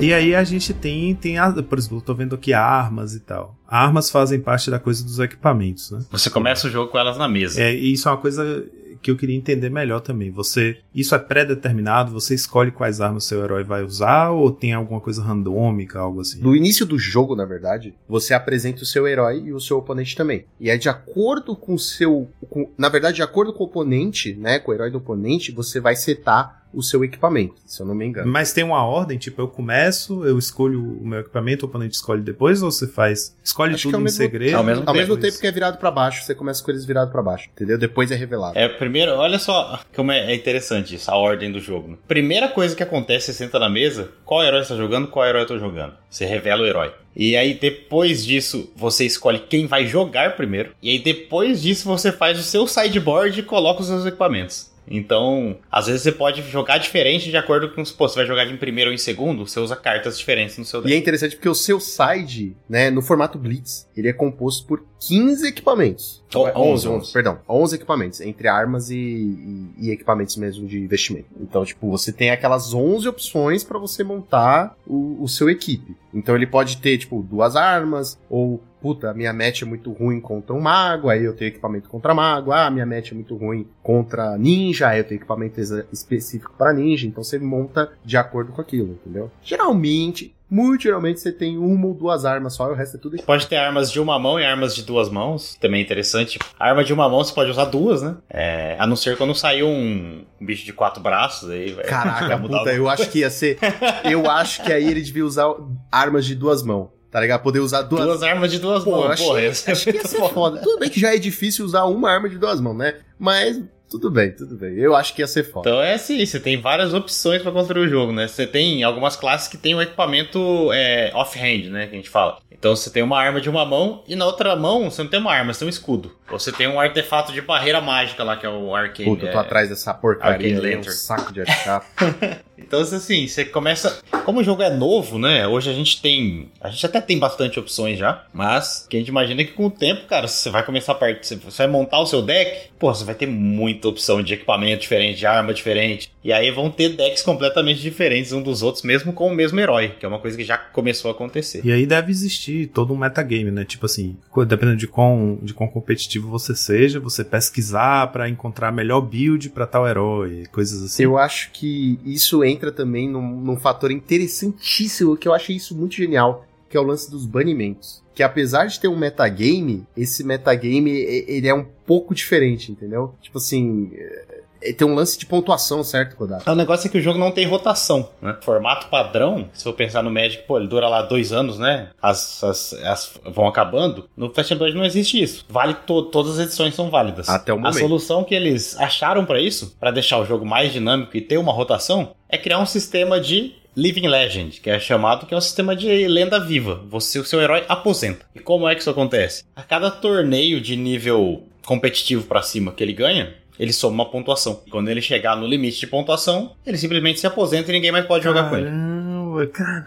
E aí a gente tem, tem a, por exemplo, eu tô vendo aqui armas e tal. Armas fazem parte da coisa dos equipamentos, né? Você começa o jogo com elas na mesa. É, e isso é uma coisa que eu queria entender melhor também. Você, isso é pré-determinado? Você escolhe quais armas o seu herói vai usar ou tem alguma coisa randômica, algo assim? No início do jogo, na verdade, você apresenta o seu herói e o seu oponente também. E é de acordo com o seu, com, na verdade, de acordo com o oponente, né, com o herói do oponente, você vai setar o seu equipamento, se eu não me engano. Mas tem uma ordem, tipo, eu começo, eu escolho o meu equipamento, o oponente escolhe depois, ou você faz. Escolhe Acho tudo é em mesmo, segredo? Ao mesmo, ao tempo, mesmo tempo que é virado para baixo, você começa com eles virados para baixo, entendeu? Depois é revelado. É, primeiro, olha só como é, é interessante isso, a ordem do jogo. Né? Primeira coisa que acontece, você senta na mesa, qual herói está jogando, qual herói eu tô jogando. Você revela o herói. E aí, depois disso, você escolhe quem vai jogar primeiro. E aí, depois disso, você faz o seu sideboard e coloca os seus equipamentos. Então, às vezes você pode jogar diferente de acordo com se você vai jogar em primeiro ou em segundo, você usa cartas diferentes no seu deck. E é interessante porque o seu side, né, no formato Blitz, ele é composto por 15 equipamentos. Oh, 11, 11, perdão, 11 equipamentos, entre armas e, e, e, equipamentos mesmo de investimento. Então, tipo, você tem aquelas 11 opções para você montar o, o seu equipe. Então ele pode ter, tipo, duas armas, ou puta, minha match é muito ruim contra um mago, aí eu tenho equipamento contra mago, ah, minha match é muito ruim contra ninja, aí eu tenho equipamento específico para ninja, então você monta de acordo com aquilo, entendeu? Geralmente, muito geralmente você tem uma ou duas armas só e o resto é tudo Pode ter armas de uma mão e armas de duas mãos. Também é interessante. A arma de uma mão você pode usar duas, né? É, a não ser quando saiu um, bicho de quatro braços aí, velho. Caraca, puta, eu acho que ia ser. Eu acho que aí ele devia usar armas de duas mãos. Tá ligado? Poder usar duas... duas armas de duas Pô, mãos. Porra, acho, acho que ia ser foda. Tudo bem que já é difícil usar uma arma de duas mãos, né? Mas tudo bem, tudo bem. Eu acho que ia ser foda. Então é assim, você tem várias opções para construir o jogo, né? Você tem algumas classes que tem o um equipamento é, off-hand, né? Que a gente fala. Então você tem uma arma de uma mão e na outra mão você não tem uma arma, você tem um escudo. Você tem um artefato de barreira mágica lá, que é o Arcane. Puta, eu tô é... atrás dessa porcaria, é um saco de artefato. então assim, você começa... Como o jogo é novo, né? Hoje a gente tem... A gente até tem bastante opções já, mas que a gente imagina que com o tempo, cara, você vai começar a partir... Você vai montar o seu deck, pô, você vai ter muita opção de equipamento diferente, de arma diferente. E aí vão ter decks completamente diferentes um dos outros, mesmo com o mesmo herói, que é uma coisa que já começou a acontecer. E aí deve existir todo um metagame, né? Tipo assim, dependendo de quão, de quão competitivo você seja, você pesquisar para encontrar a melhor build para tal herói, coisas assim. Eu acho que isso entra também num, num fator interessantíssimo, que eu achei isso muito genial, que é o lance dos banimentos que apesar de ter um metagame, esse metagame ele é um pouco diferente, entendeu? Tipo assim, é, tem um lance de pontuação, certo, Kodato? O negócio é que o jogo não tem rotação, né? Formato padrão, se for pensar no Magic, pô, ele dura lá dois anos, né? As, as, as vão acabando. No Flash Blood não existe isso. Vale to todas as edições são válidas. Até o momento. A solução que eles acharam para isso, para deixar o jogo mais dinâmico e ter uma rotação, é criar um sistema de Living Legend, que é chamado, que é um sistema de lenda viva. Você, o seu herói aposenta. E como é que isso acontece? A cada torneio de nível competitivo para cima que ele ganha, ele soma uma pontuação. E quando ele chegar no limite de pontuação, ele simplesmente se aposenta e ninguém mais pode jogar com ele. Caramba, cara.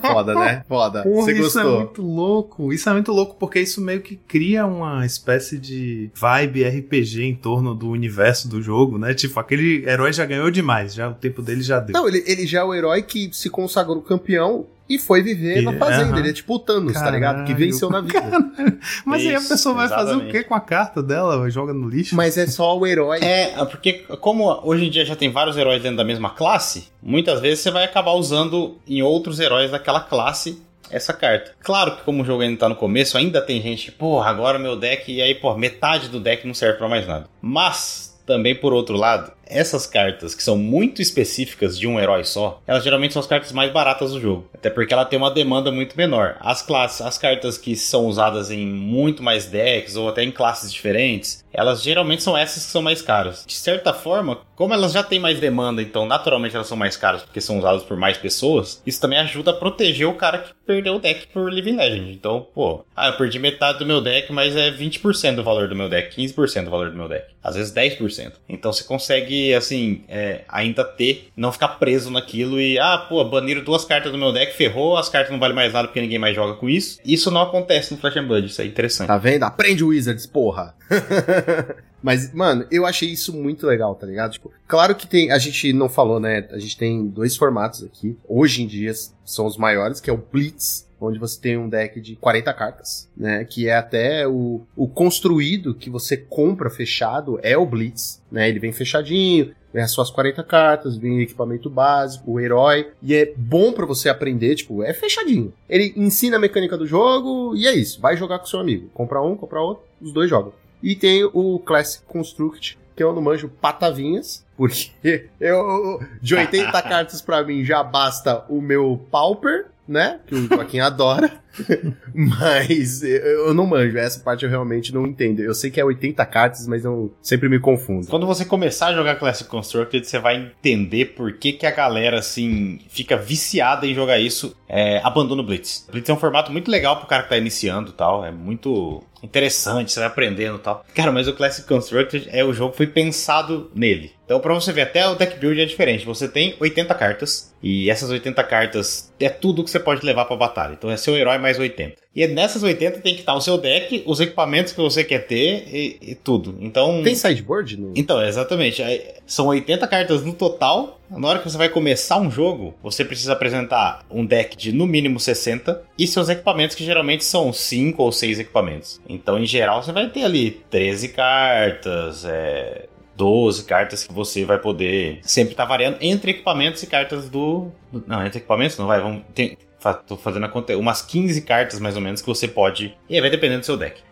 Foda, né? Foda. Porra, Você gostou. Isso é muito louco. Isso é muito louco porque isso meio que cria uma espécie de vibe RPG em torno do universo do jogo, né? Tipo, aquele herói já ganhou demais, já o tempo dele já deu. Não, ele, ele já é o herói que se consagrou campeão e foi viver na fazenda. Uh -huh. Ele é tipo o Thanos, Caralho. tá ligado? Que venceu na vida. Mas Isso, aí a pessoa vai exatamente. fazer o quê com a carta dela? Joga no lixo? Mas é só o herói. É, porque como hoje em dia já tem vários heróis dentro da mesma classe, muitas vezes você vai acabar usando em outros heróis daquela classe essa carta. Claro que como o jogo ainda tá no começo, ainda tem gente, porra, agora meu deck, e aí, pô, metade do deck não serve para mais nada. Mas, também por outro lado, essas cartas, que são muito específicas de um herói só, elas geralmente são as cartas mais baratas do jogo. Até porque ela tem uma demanda muito menor. As classes, as cartas que são usadas em muito mais decks ou até em classes diferentes, elas geralmente são essas que são mais caras. De certa forma, como elas já têm mais demanda, então naturalmente elas são mais caras porque são usadas por mais pessoas, isso também ajuda a proteger o cara que perdeu o deck por Living Legend. Então, pô, ah, eu perdi metade do meu deck, mas é 20% do valor do meu deck, 15% do valor do meu deck, às vezes 10%. Então você consegue assim, é, ainda ter, não ficar preso naquilo e, ah, pô, baniram duas cartas do meu deck, ferrou, as cartas não valem mais nada porque ninguém mais joga com isso. Isso não acontece no Flash and Blood, isso é interessante. Tá vendo? Aprende Wizards, porra! Mas, mano, eu achei isso muito legal, tá ligado? Tipo, claro que tem. A gente não falou, né? A gente tem dois formatos aqui. Hoje em dia são os maiores, que é o Blitz onde você tem um deck de 40 cartas, né? Que é até o, o construído que você compra fechado é o Blitz, né? Ele vem fechadinho, vem as suas 40 cartas, vem o equipamento básico, o herói, e é bom para você aprender, tipo, é fechadinho. Ele ensina a mecânica do jogo e é isso, vai jogar com seu amigo. Compra um, compra outro, os dois jogam. E tem o Classic Construct, que eu não manjo patavinhas, porque eu, de 80 cartas para mim já basta o meu Pauper, né? Que o Joaquim adora. mas eu não manjo. Essa parte eu realmente não entendo. Eu sei que é 80 cartas, mas eu sempre me confundo. Quando você começar a jogar Classic Constructed, você vai entender por que, que a galera, assim, fica viciada em jogar isso. É, abandona o Blitz. Blitz é um formato muito legal pro cara que tá iniciando tal. É muito interessante, você vai aprendendo e tal. Cara, mas o Classic Constructed é o jogo que foi pensado nele. Então, pra você ver, até o deck build é diferente. Você tem 80 cartas, e essas 80 cartas é tudo que você pode levar pra batalha. Então é seu herói mais 80. E nessas 80 tem que estar o seu deck, os equipamentos que você quer ter e, e tudo. Então. Tem sideboard? No... Então, exatamente. São 80 cartas no total. Na hora que você vai começar um jogo, você precisa apresentar um deck de no mínimo 60 e seus equipamentos, que geralmente são 5 ou 6 equipamentos. Então, em geral, você vai ter ali 13 cartas, é, 12 cartas que você vai poder sempre estar tá variando entre equipamentos e cartas do. Não, entre equipamentos não vai. Vamos, tem, tô fazendo a conta. Umas 15 cartas mais ou menos que você pode. E aí vai dependendo do seu deck.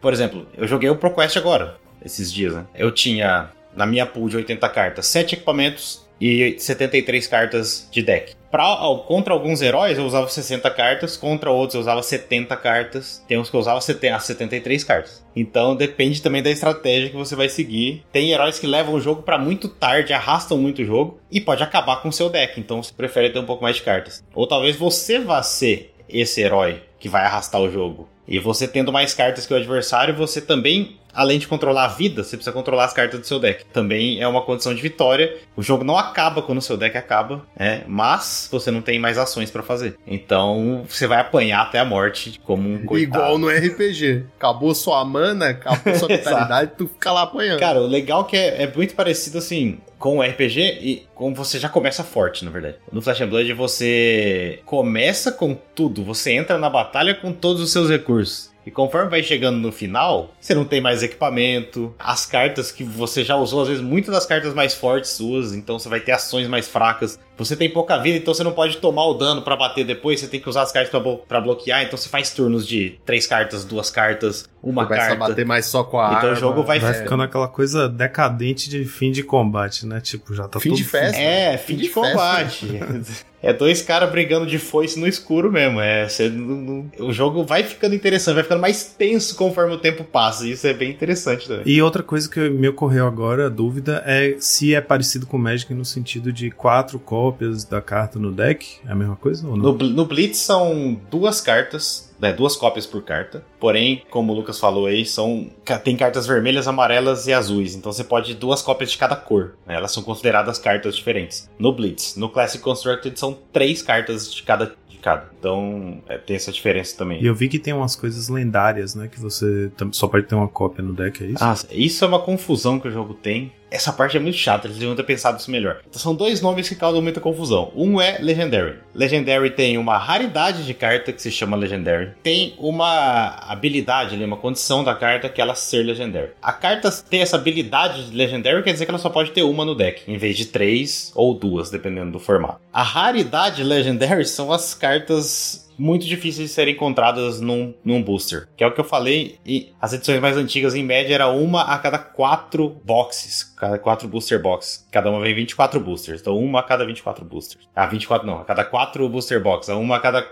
Por exemplo, eu joguei o ProQuest agora, esses dias, né? Eu tinha na minha pool de 80 cartas 7 equipamentos e 73 cartas de deck. Pra, contra alguns heróis eu usava 60 cartas, contra outros eu usava 70 cartas, tem uns que eu usava 73 cartas. Então depende também da estratégia que você vai seguir. Tem heróis que levam o jogo para muito tarde, arrastam muito o jogo e pode acabar com o seu deck, então você prefere ter um pouco mais de cartas. Ou talvez você vá ser esse herói que vai arrastar o jogo. E você tendo mais cartas que o adversário, você também além de controlar a vida, você precisa controlar as cartas do seu deck. Também é uma condição de vitória. O jogo não acaba quando o seu deck acaba, né? mas você não tem mais ações para fazer. Então você vai apanhar até a morte como um coitado. Igual no RPG. Acabou sua mana, acabou sua vitalidade, tu fica lá apanhando. Cara, o legal é que é, é muito parecido assim com o RPG e como você já começa forte, na verdade. No Flash and Blood você começa com tudo, você entra na batalha com todos os seus recursos. E conforme vai chegando no final, você não tem mais equipamento, as cartas que você já usou, às vezes muitas das cartas mais fortes suas, então você vai ter ações mais fracas. Você tem pouca vida, então você não pode tomar o dano para bater depois, você tem que usar as cartas para bloquear, então você faz turnos de três cartas, duas cartas, uma Começa carta. a bater mais só com a então arma. o jogo vai, Vai ficando aquela coisa decadente de fim de combate, né? Tipo, já tá Fim tudo de festa. É, fim de, de festa. combate. É dois caras brigando de foice no escuro mesmo. É, você não- não- o jogo vai ficando interessante, vai ficando mais tenso conforme o tempo passa. E isso é bem interessante também. E outra coisa que me ocorreu agora, a dúvida, é se é parecido com Magic no sentido de quatro cópias da carta no deck. É a mesma coisa ou não? No, no Blitz são duas cartas, né, duas cópias por carta. Porém, como o Lucas falou aí, são tem cartas vermelhas, amarelas e azuis. Então você pode duas cópias de cada cor. né, Elas são consideradas cartas diferentes. No Blitz, no Classic Constructed são três cartas de cada. De cada. Então é, tem essa diferença também. E eu vi que tem umas coisas lendárias, né? Que você só pode ter uma cópia no deck, é isso? Ah, isso é uma confusão que o jogo tem. Essa parte é muito chata, eles deviam ter pensado isso melhor. Então, são dois nomes que causam muita confusão. Um é Legendary. Legendary tem uma raridade de carta que se chama Legendary. Tem uma habilidade uma condição da carta que ela ser Legendary. A carta ter essa habilidade de Legendary quer dizer que ela só pode ter uma no deck, em vez de três ou duas, dependendo do formato. A raridade Legendary são as cartas muito difíceis de serem encontradas num, num booster. Que é o que eu falei, e as edições mais antigas, em média, era uma a cada quatro boxes. Cada quatro booster boxes. Cada uma vem 24 boosters. Então, uma a cada 24 boosters. Ah, 24 não. A cada quatro booster boxes. Uma a cada.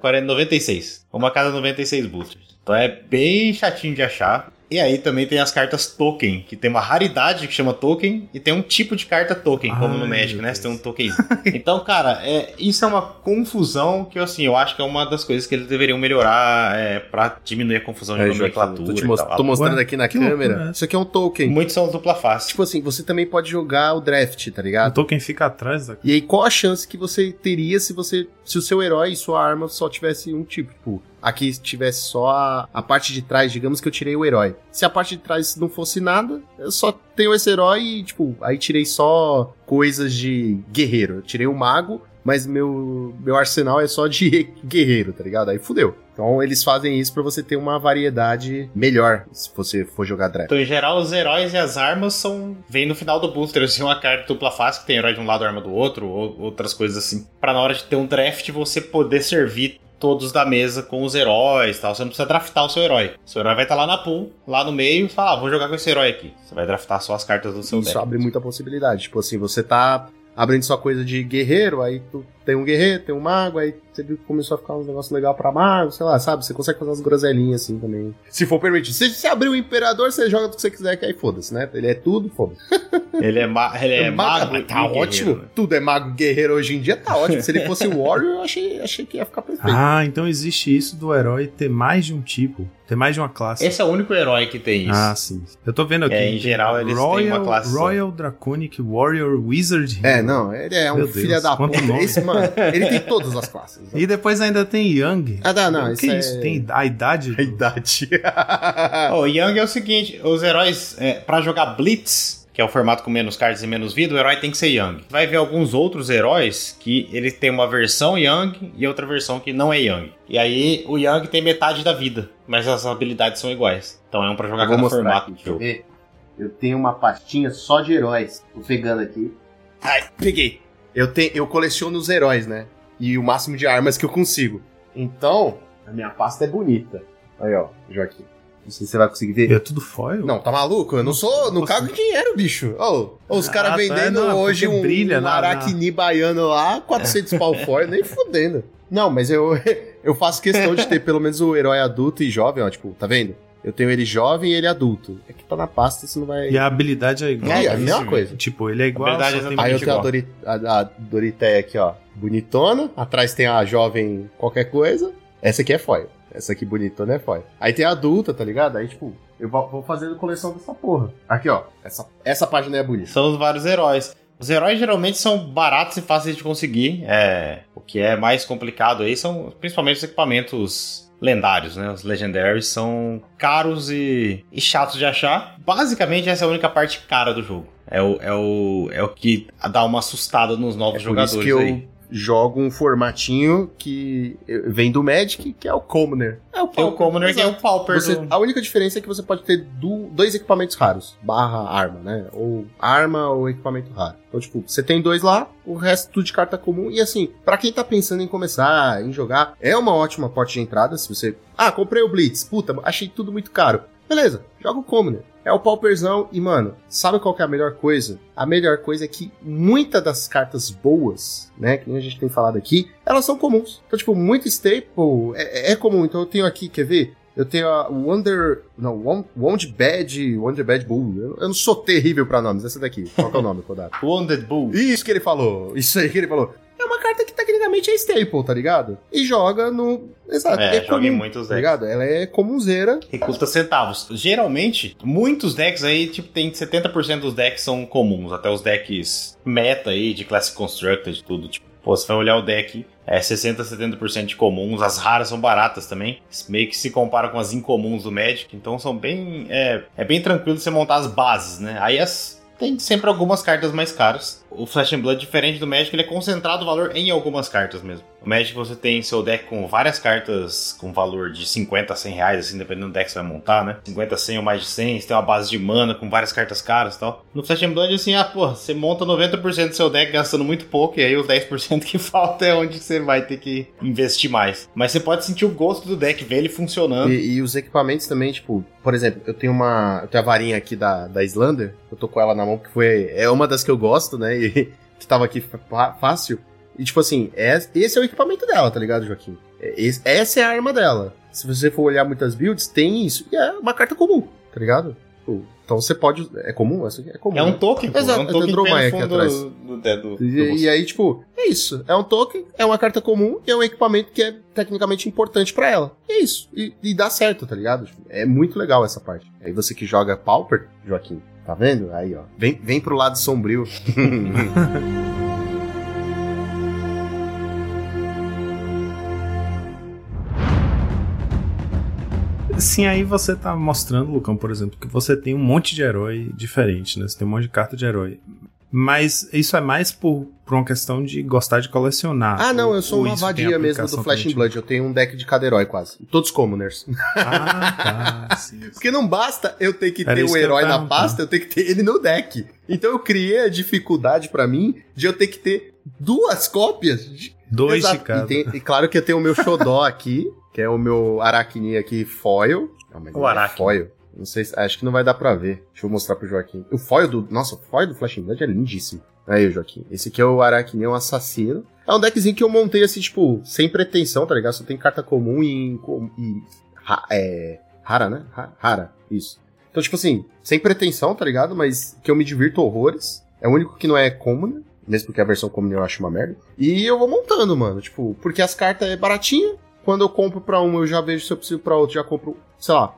40, 96. Uma a cada 96 boosters. Então é bem chatinho de achar. E aí também tem as cartas token, que tem uma raridade que chama token e tem um tipo de carta token, como no Ai, Magic, né? Você tem um token. então, cara, é, isso é uma confusão que, assim, eu acho que é uma das coisas que eles deveriam melhorar é, pra diminuir a confusão de É, nomenclatura. tô, te e tô mostrando Ué, aqui na que câmera. loucura, é. Isso aqui é um token. Muitos são dupla face. Tipo assim, você também pode jogar o draft, tá O ligado? token fica atrás da E aí, qual a chance que você teria se você. Se o seu herói e sua arma só tivesse um tipo? Tipo, aqui tivesse só a, a parte de trás, digamos que eu tirei o herói. Se a parte de trás não fosse nada, eu só tenho esse herói e, tipo, aí tirei só coisas de guerreiro. Eu tirei o mago, mas meu, meu arsenal é só de guerreiro, tá ligado? Aí fudeu. Então eles fazem isso para você ter uma variedade melhor se você for jogar draft. Então, em geral, os heróis e as armas são. Vem no final do booster, assim, uma carta dupla face que tem herói de um lado arma do outro, ou outras coisas assim. Pra na hora de ter um draft você poder servir todos da mesa com os heróis tal. Você não precisa draftar o seu herói. Seu herói vai estar lá na pool, lá no meio, e fala, ah, vou jogar com esse herói aqui. Você vai draftar só as cartas do seu Isso deck. abre muita possibilidade. Tipo assim, você tá abrindo sua coisa de guerreiro, aí tu tem um guerreiro, tem um mago, aí você viu que começou a ficar um negócio legal pra mago, sei lá, sabe? Você consegue fazer umas groselinhas assim também. Se for permitido. Se você abrir o imperador, você joga o que você quiser, que aí foda-se, né? Ele é tudo, foda-se. Ele é, ma ele é mago. mas tá guerreiro, ótimo. né? Tudo é mago guerreiro hoje em dia, tá ótimo. Se ele fosse Warrior, eu achei, achei que ia ficar perfeito. Ah, então existe isso do herói ter mais de um tipo, ter mais de uma classe. Esse é o único herói que tem isso. Ah, sim. Eu tô vendo aqui. É, em geral, eles têm Royal, uma classe. Royal Draconic Warrior Wizard. É, não, ele é um Meu Deus, filho da puta. Esse, mano, ele tem todas as classes. E depois ainda tem Young. Ah, não, não, O isso que é- isso? Tem a idade? A idade. O Young é o seguinte: os heróis, é, para jogar Blitz, que é o formato com menos cartas e menos vida, o herói tem que ser Young. Vai ver alguns outros heróis que ele tem uma versão Young e outra versão que não é Young. E aí o Young tem metade da vida, mas as habilidades são iguais. Então é um pra jogar mostrar formato aqui, de deixa eu jogo. ver. Eu tenho uma pastinha só de heróis. Tô pegando aqui. Ai, peguei. Eu, tenho, eu coleciono os heróis, né? E o máximo de armas que eu consigo. Então, a minha pasta é bonita. Aí, ó, Joaquim. Não sei se você vai conseguir ver. É tudo foil? Não, tá maluco? Eu não sou. Não cago dinheiro, bicho. Ô, os Ah, caras tá, vendendo não, hoje um, brilha um na- aracni baiano lá, 400 pau fora, nem fudendo. Não, mas eu, eu faço questão de ter pelo menos o herói adulto e jovem, ó. Tipo, tá vendo? Eu tenho ele jovem e ele adulto. É que tá na pasta, você não vai. E a habilidade é igual. É, é a mesma coisa. Tipo, ele é igual. habilidade só é Aí eu tenho a. Dori, a, a Doriteia aqui, ó. Bonitona. Atrás tem a jovem qualquer coisa. Essa aqui é foil. Essa aqui bonitona é foil. Aí tem a adulta, tá ligado? Aí, tipo, eu vou vou fazendo coleção dessa porra. Aqui, ó. Essa, essa página é bonita. São os vários heróis. Os heróis geralmente são baratos e fáceis de conseguir. É, o que é mais complicado aí são principalmente os equipamentos lendários, né? Os legendaries são caros e, e chatos de achar. Basicamente, essa é a única parte cara do jogo. É o, é o, é o que dá uma assustada nos novos É jogadores eu aí. Jogo um formatinho que vem do Magic, que é o Commoner. É o Tem o Commoner que é o Pauper Você- do... a única diferença é que você pode ter du- dois equipamentos raros, barra arma, né? Ou arma ou equipamento raro. Então, tipo, você tem dois lá, o resto tudo de carta comum. E assim, pra quem tá pensando em começar, em jogar, é uma ótima porta de entrada. Se você. Ah, comprei o Blitz. Puta, achei tudo muito caro. Beleza, joga o Commoner. É o pauperzão e, mano, sabe qual que é a melhor coisa? A melhor coisa é que muitas das cartas boas, né, que a gente tem falado aqui, elas são comuns. Então, tipo, muito staple é, é comum. Então eu tenho aqui, quer ver? Eu tenho a Wonder. Não, Wound Bad. Wonder Bad Bull. Eu, eu não sou terrível pra nomes. Essa daqui. Qual que é o nome, Kodato? Wounded Bull. Isso que ele falou. Isso aí que ele falou. Uma carta que tecnicamente é staple, tá ligado? E joga no. Exato. É, É, joga comum, em muitos Tá decks. ligado? Ela é comunzeira. que custa centavos. Geralmente, muitos decks aí, tipo, tem 70% dos decks são comuns, até os decks meta aí, de Classic Constructed, tudo, tipo, pô, você vai olhar o deck, é 60, 70% de comuns, as raras são baratas também, meio que se compara com as incomuns do Magic, então são bem, é, é bem tranquilo você montar as bases, né? Aí as tem sempre algumas cartas mais caras. O Flash and Blood, diferente do Magic, ele é concentrado o valor em algumas cartas mesmo. O Magic você tem seu deck com várias cartas com valor de 50 a 100 reais, assim, dependendo do deck que você vai montar, né? 50, 100 ou mais de 100, você tem uma base de mana com várias cartas caras e tal. No Flash and Blood, assim, ah, pô, você monta 90% do seu deck gastando muito pouco, e aí os 10% que falta é onde você vai ter que investir mais. Mas você pode sentir o gosto do deck, ver ele funcionando. E, e os equipamentos também, tipo, por exemplo, eu tenho uma. Eu tenho a varinha aqui da, da Islander. Eu tô com ela na mão, porque foi. É uma das que eu gosto, né? Que tava aqui fácil. E tipo assim, é, esse é o equipamento dela, tá ligado, Joaquim? É, essa é a arma dela. Se você for olhar muitas builds, tem isso. E é uma carta comum, tá ligado? Tipo, Então você pode. É comum? Aqui é comum. É um né? token, pô. Exato, é um token que aqui atrás. do, do, do, do, E, e aí, tipo, é isso. É um token, é uma carta comum e é um equipamento que é tecnicamente importante pra ela. E é isso. E, e dá certo, tá ligado? Tipo, É muito legal essa parte. Aí você que joga Pauper, Joaquim, tá vendo? Aí, ó. Vem, vem pro lado sombrio. Sim, aí você tá mostrando, Lucão, por exemplo, que você tem um monte de herói diferente, né? Você tem um monte de carta de herói. Mas isso é mais por, por uma questão de gostar de colecionar. Ah, não, eu sou uma vadia mesmo do Flash and Blood. Eu tenho um deck de cada herói quase. Todos commoners. Ah, tá. sim. Porque não basta eu ter que Era ter o um herói na pasta, eu tenho que ter ele no deck. Então eu criei a dificuldade para mim de eu ter que ter duas cópias. De... Dois Exato. de cada. E, tem, e, claro que eu tenho o meu Xodó aqui, que é o meu Aracni aqui foil. Não, o é Aracni. É foil. Não sei, acho que não vai dar pra ver. Deixa eu mostrar pro Joaquim. O foil do. Nossa, o foil do Flash Blood é lindíssimo. Aí, Joaquim. Esse aqui é o Aracneon Assassino. É um deckzinho que eu montei assim, tipo, sem pretensão, tá ligado? Só tem carta comum e. e é, rara, né? Rara, isso. Então, tipo assim, sem pretensão, tá ligado? Mas que eu me divirto horrores. É o único que não é comum, mesmo porque a versão comum eu acho uma merda. E eu vou montando, mano. Tipo, porque as cartas é baratinha. Quando eu compro pra uma, eu já vejo se eu preciso pra outra, já compro, sei lá,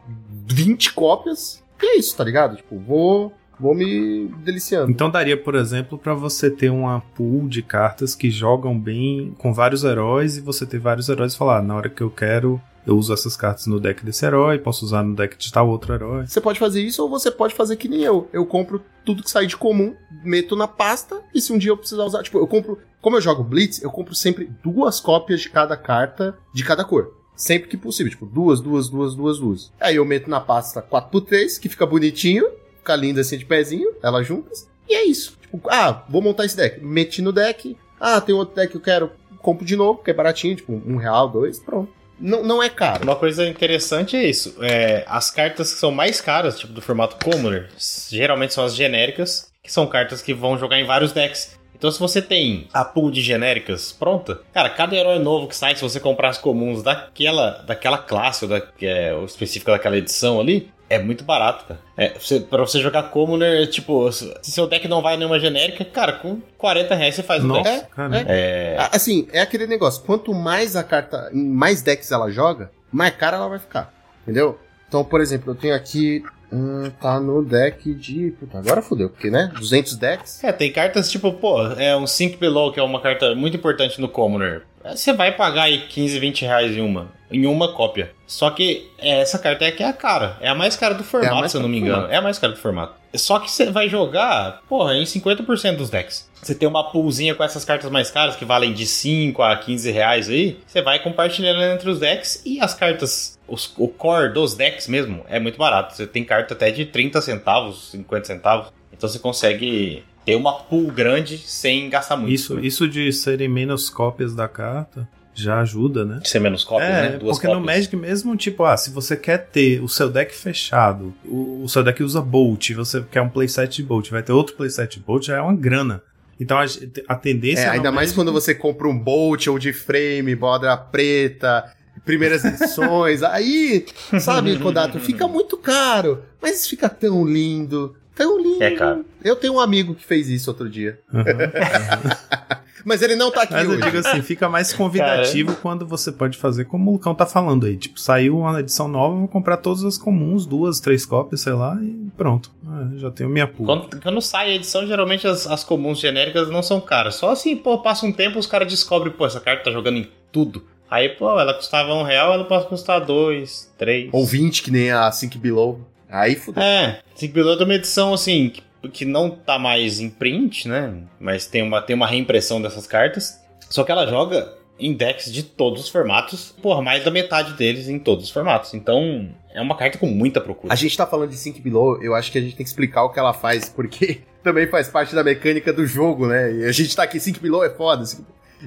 20 cópias. E é isso, tá ligado? Tipo, vou vou me deliciando. Então daria, por exemplo, para você ter uma pool de cartas que jogam bem com vários heróis e você ter vários heróis e falar, ah, na hora que eu quero, eu uso essas cartas no deck desse herói, posso usar no deck de tal outro herói. Você pode fazer isso ou você pode fazer que nem eu. Eu compro tudo que sai de comum, meto na pasta e se um dia eu precisar usar, tipo, eu compro, como eu jogo Blitz, eu compro sempre duas cópias de cada carta de cada cor. Sempre que possível, tipo, duas, duas, duas, duas, duas. Aí eu meto na pasta 4x3, que fica bonitinho, ficar linda assim de pezinho, elas juntas. E é isso. Tipo, ah, vou montar esse deck. Meti no deck. Ah, tem outro deck que eu quero. Compro de novo, que é baratinho, tipo, um real, dois, pronto. Não, não é caro. Uma coisa interessante é isso. É, as cartas que são mais caras, tipo do formato Commoner, geralmente são as genéricas, que são cartas que vão jogar em vários decks. Então, se você tem a pool de genéricas pronta, cara, cada herói novo que sai, se você comprar as comuns daquela, daquela classe ou da, é, específica daquela edição ali, é muito barato, cara. É, você, pra você jogar Commoner, tipo, se seu deck não vai nenhuma genérica, cara, com 40 reais você faz Nossa, o deck. É, é... Assim, é aquele negócio. Quanto mais a carta, mais decks ela joga, mais cara ela vai ficar. Entendeu? Então, por exemplo, eu tenho aqui Hum, tá no deck de. Puta, agora fodeu, porque, né? 200 decks. É, tem cartas tipo, pô, é um Sync Below, que é uma carta muito importante no Commoner. Você vai pagar aí 15, 20 reais em uma. Em uma cópia. Só que essa carta é que é a cara. É a mais cara do formato, é se eu não me engano. É a mais cara do formato. Só que você vai jogar, porra, em 50% dos decks. Você tem uma poolzinha com essas cartas mais caras, que valem de 5 a 15 reais aí. Você vai compartilhando entre os decks e as cartas, os, o core dos decks mesmo, é muito barato. Você tem carta até de 30 centavos, 50 centavos. Então você consegue ter uma pool grande sem gastar muito. Isso, isso de serem menos cópias da carta já ajuda, né? Ser menos cópias, é, né? Duas porque cópias. no Magic mesmo, tipo, ah, se você quer ter o seu deck fechado, o, o seu deck usa Bolt, você quer um playset de Bolt, vai ter outro playset de Bolt, já é uma grana. Então a, a tendência... É, ainda mais quando você compra um Bolt ou de frame, borda preta, primeiras edições, aí, sabe, Kodato, fica muito caro, mas fica tão lindo. Tão lindo. É, cara. Eu tenho um amigo que fez isso outro dia. Uhum, uhum. Mas ele não tá aqui Mas hoje. eu digo assim, fica mais convidativo Cara. quando você pode fazer como o Lucão tá falando aí. Tipo, saiu uma edição nova, vou comprar todas as comuns, duas, três cópias, sei lá, e pronto. Ah, já tenho minha pool. Quando, quando sai a edição, geralmente as, as comuns genéricas não são caras. Só assim, pô, passa um tempo, os caras descobrem, pô, essa carta tá jogando em tudo. Aí, pô, ela custava um real, ela pode custar dois, três. Ou vinte, que nem a Sync Below. Aí fudeu. É, Sync Below é uma edição, assim, que, que não tá mais em print, né? Mas tem uma, tem uma reimpressão dessas cartas. Só que ela joga em decks de todos os formatos, por mais da metade deles em todos os formatos. Então, é uma carta com muita procura. A gente tá falando de Sync Below, eu acho que a gente tem que explicar o que ela faz, porque também faz parte da mecânica do jogo, né? E a gente tá aqui, Sync Below é foda.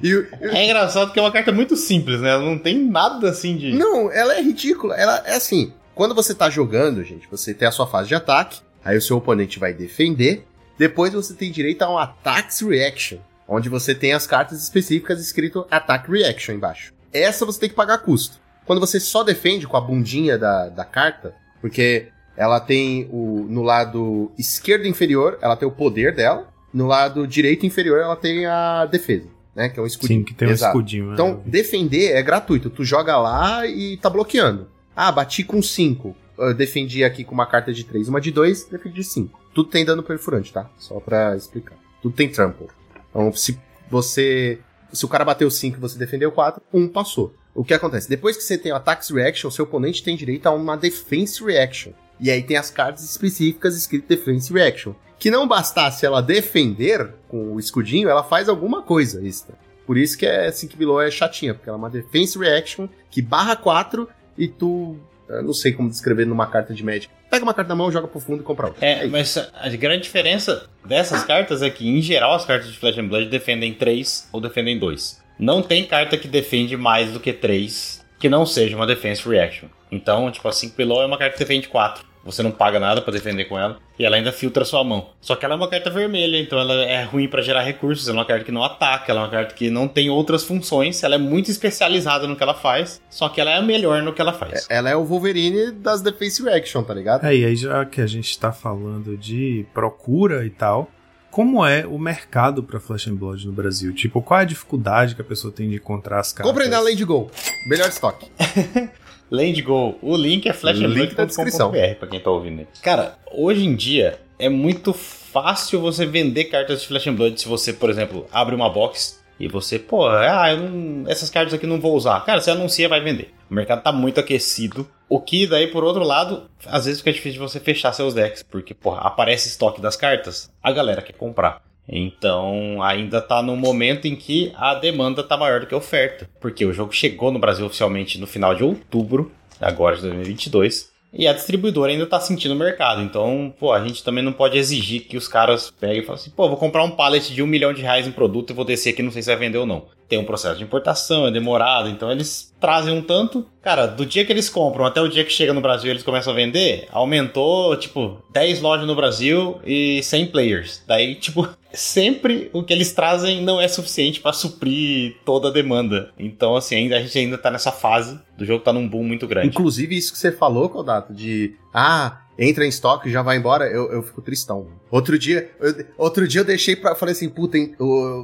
E, É engraçado que é uma carta muito simples, né? Ela não tem nada assim de. Não, ela é ridícula. Ela é assim. Quando você tá jogando, gente, você tem a sua fase de ataque, aí o seu oponente vai defender, depois você tem direito a um Attacks Reaction, onde você tem as cartas específicas escrito Attack Reaction embaixo. Essa você tem que pagar custo. Quando você só defende com a bundinha da, da carta, porque ela tem o no lado esquerdo inferior, ela tem o poder dela, no lado direito inferior ela tem a defesa, né, que é um escudinho. Sim, que tem Exato. um escudinho. Então, né? defender é gratuito, tu joga lá e tá bloqueando. Ah, bati com 5. defendi aqui com uma carta de 3, uma de 2, defendi 5. Tudo tem dano perfurante, tá? Só pra explicar. Tudo tem trample. Então, se você. Se o cara bateu 5 e você defendeu 4, 1 um passou. o que acontece? Depois que você tem o Attacks Reaction, seu oponente tem direito a uma Defense Reaction. E aí tem as cartas específicas escritas Defense Reaction. Que não bastasse ela defender com o escudinho, ela faz alguma coisa extra. Por isso que é Sync Below é chatinha, porque ela é uma Defense Reaction que barra 4 e tu. Não sei como descrever numa carta de Magic. Pega uma carta na mão, joga pro fundo e compra outra. É, mas a grande diferença dessas cartas é que, em geral, as cartas de Flash and Blood defendem 3 ou defendem 2. Não tem carta que defende mais do que 3 que não seja uma Defense Reaction. Então, tipo, a 5 Below é uma carta que defende 4. Você não paga nada para defender com ela. E ela ainda filtra sua mão. Só que ela é uma carta vermelha, então ela é ruim para gerar recursos. Ela é uma carta que não ataca, ela é uma carta que não tem outras funções. Ela é muito especializada no que ela faz. Só que ela é a melhor no que ela faz. É, ela é o Wolverine das Defense Reaction, tá ligado? É, e aí já que a gente tá falando de procura e tal, como é o mercado para Flash and Blood no Brasil? Tipo, qual é a dificuldade que a pessoa tem de encontrar as cartas? Comprem na Land Go. Melhor estoque. Land Go. O link é flashblood.com.br pra quem tá ouvindo. Cara, hoje em dia é muito fácil você vender cartas de Flash and Blood se você, por exemplo, abre uma box e você, pô, ah, não, essas cartas aqui não vou usar. Cara, você anuncia vai vender. O mercado tá muito aquecido. O que daí, por outro lado, às vezes fica difícil de você fechar seus decks, porque, porra, aparece estoque das cartas, a galera quer comprar. Então, ainda tá no momento em que a demanda tá maior do que a oferta, porque o jogo chegou no Brasil oficialmente no final de outubro, agora de 2022, e a distribuidora ainda tá sentindo o mercado. Então, pô, a gente também não pode exigir que os caras peguem e falem assim, pô, vou comprar um pallet de um milhão de reais em produto e vou descer aqui, não sei se vai vender ou não. Tem um processo de importação, é demorado, então eles trazem um tanto. Cara, do dia que eles compram até o dia que chega no Brasil eles começam a vender, aumentou, tipo, 10 lojas no Brasil e 100 players. Daí, tipo, sempre o que eles trazem não é suficiente para suprir toda a demanda. Então, assim, ainda, a gente ainda tá nessa fase do jogo tá num boom muito grande. Inclusive, isso que você falou, Kodato, de ah, entra em estoque e já vai embora, eu, eu fico tristão. Outro dia, eu, outro dia eu deixei pra. Falei assim, puta,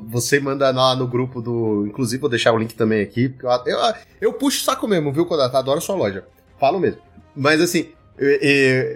você manda lá no grupo do. Inclusive, vou deixar o link também aqui. Porque eu, eu, eu puxo o saco mesmo, viu, Kodato? Adoro sua loja. Falo mesmo. Mas assim,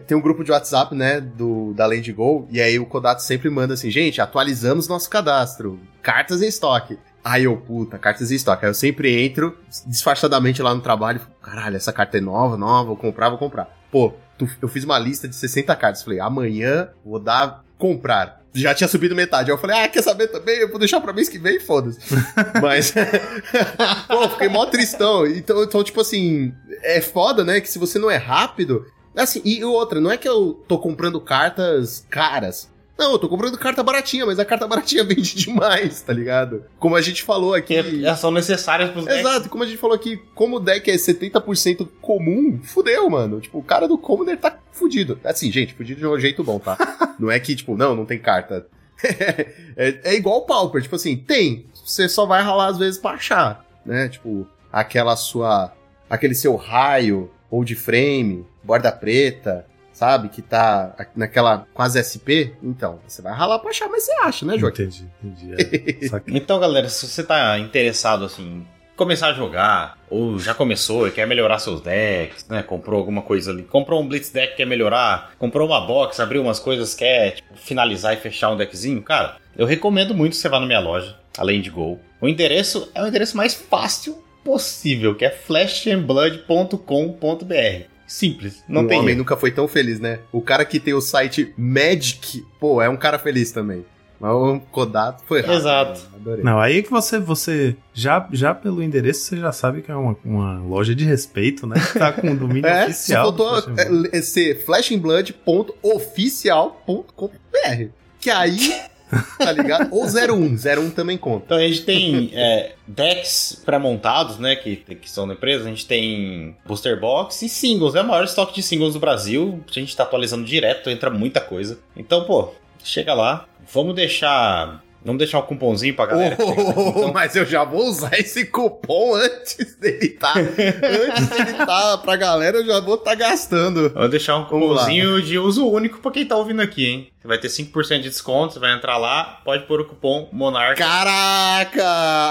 tem um grupo de WhatsApp, né, do, da Land Go, e aí o Kodato sempre manda assim, gente, atualizamos nosso cadastro, cartas em estoque. Aí eu, puta, cartas em estoque. Aí eu sempre entro disfarçadamente lá no trabalho e falo, caralho, essa carta é nova, nova, vou comprar, vou comprar. Pô, tu, eu fiz uma lista de 60 cartas. Falei, amanhã vou dar comprar. Já tinha subido metade. Aí eu falei, ah, quer saber também? Eu vou deixar pra mês que vem, foda-se. Mas, pô, fiquei mó tristão. Então, então, tipo assim, é foda, né? Que se você não é rápido, Assim, e outra, não é que eu tô comprando cartas caras. Não, eu tô comprando carta baratinha, mas a carta baratinha vende demais, tá ligado? Como a gente falou aqui. Elas são necessárias pros decks. Exato, como a gente falou aqui, como o deck é 70% comum, fudeu, mano. Tipo, o cara do Commoner tá fudido. Assim, gente, fudido de um jeito bom, tá? não é que, tipo, não, não tem carta. é, é, igual o Pauper, tipo assim, tem. Você só vai ralar às vezes pra achar, né? Tipo, aquela sua. aquele seu raio ou de frame, borda preta, sabe? Que tá naquela quase SP. Então, você vai ralar pra achar, mas você acha, né, Joaquim? Entendi, entendi. É. então, galera, se você tá interessado, assim, começar a jogar, ou já começou e quer melhorar seus decks, né? Comprou alguma coisa ali, comprou um Blitz deck quer melhorar, comprou uma box, abriu umas coisas, quer tipo, finalizar e fechar um deckzinho, cara, eu recomendo muito que você vá na minha loja, além de Go. O endereço é o endereço mais fácil possível, que é flashandblood.com.br. Simples, não um tem. O homem erro. nunca foi tão feliz, né? O cara que tem o site Magic, pô, é um cara feliz também. Mas o Kodato foi rápido. Exato. Né? Adorei. Não, aí que você, você já, já pelo endereço, você já sabe que é uma, uma loja de respeito, né? Que tá com o domínio é, oficial. Só faltou é, é, ser flashandblood.oficial.com.br. Que aí tá ligado? Ou 01, 01 também conta. Então a gente tem é, decks pré-montados, né, que, que são da empresa, a gente tem booster box e singles, é o maior estoque de singles do Brasil, a gente tá atualizando direto, entra muita coisa. Então, pô, chega lá, vamos deixar Vamos deixar um cupomzinho pra galera. Oh, então. Mas eu já vou usar esse cupom antes dele tá. antes dele tá pra galera, eu já vou tá gastando. Vou deixar um cupomzinho de uso único pra quem tá ouvindo aqui, hein? Você vai ter 5% de desconto, você vai entrar lá, pode pôr o cupom Monarca. Caraca!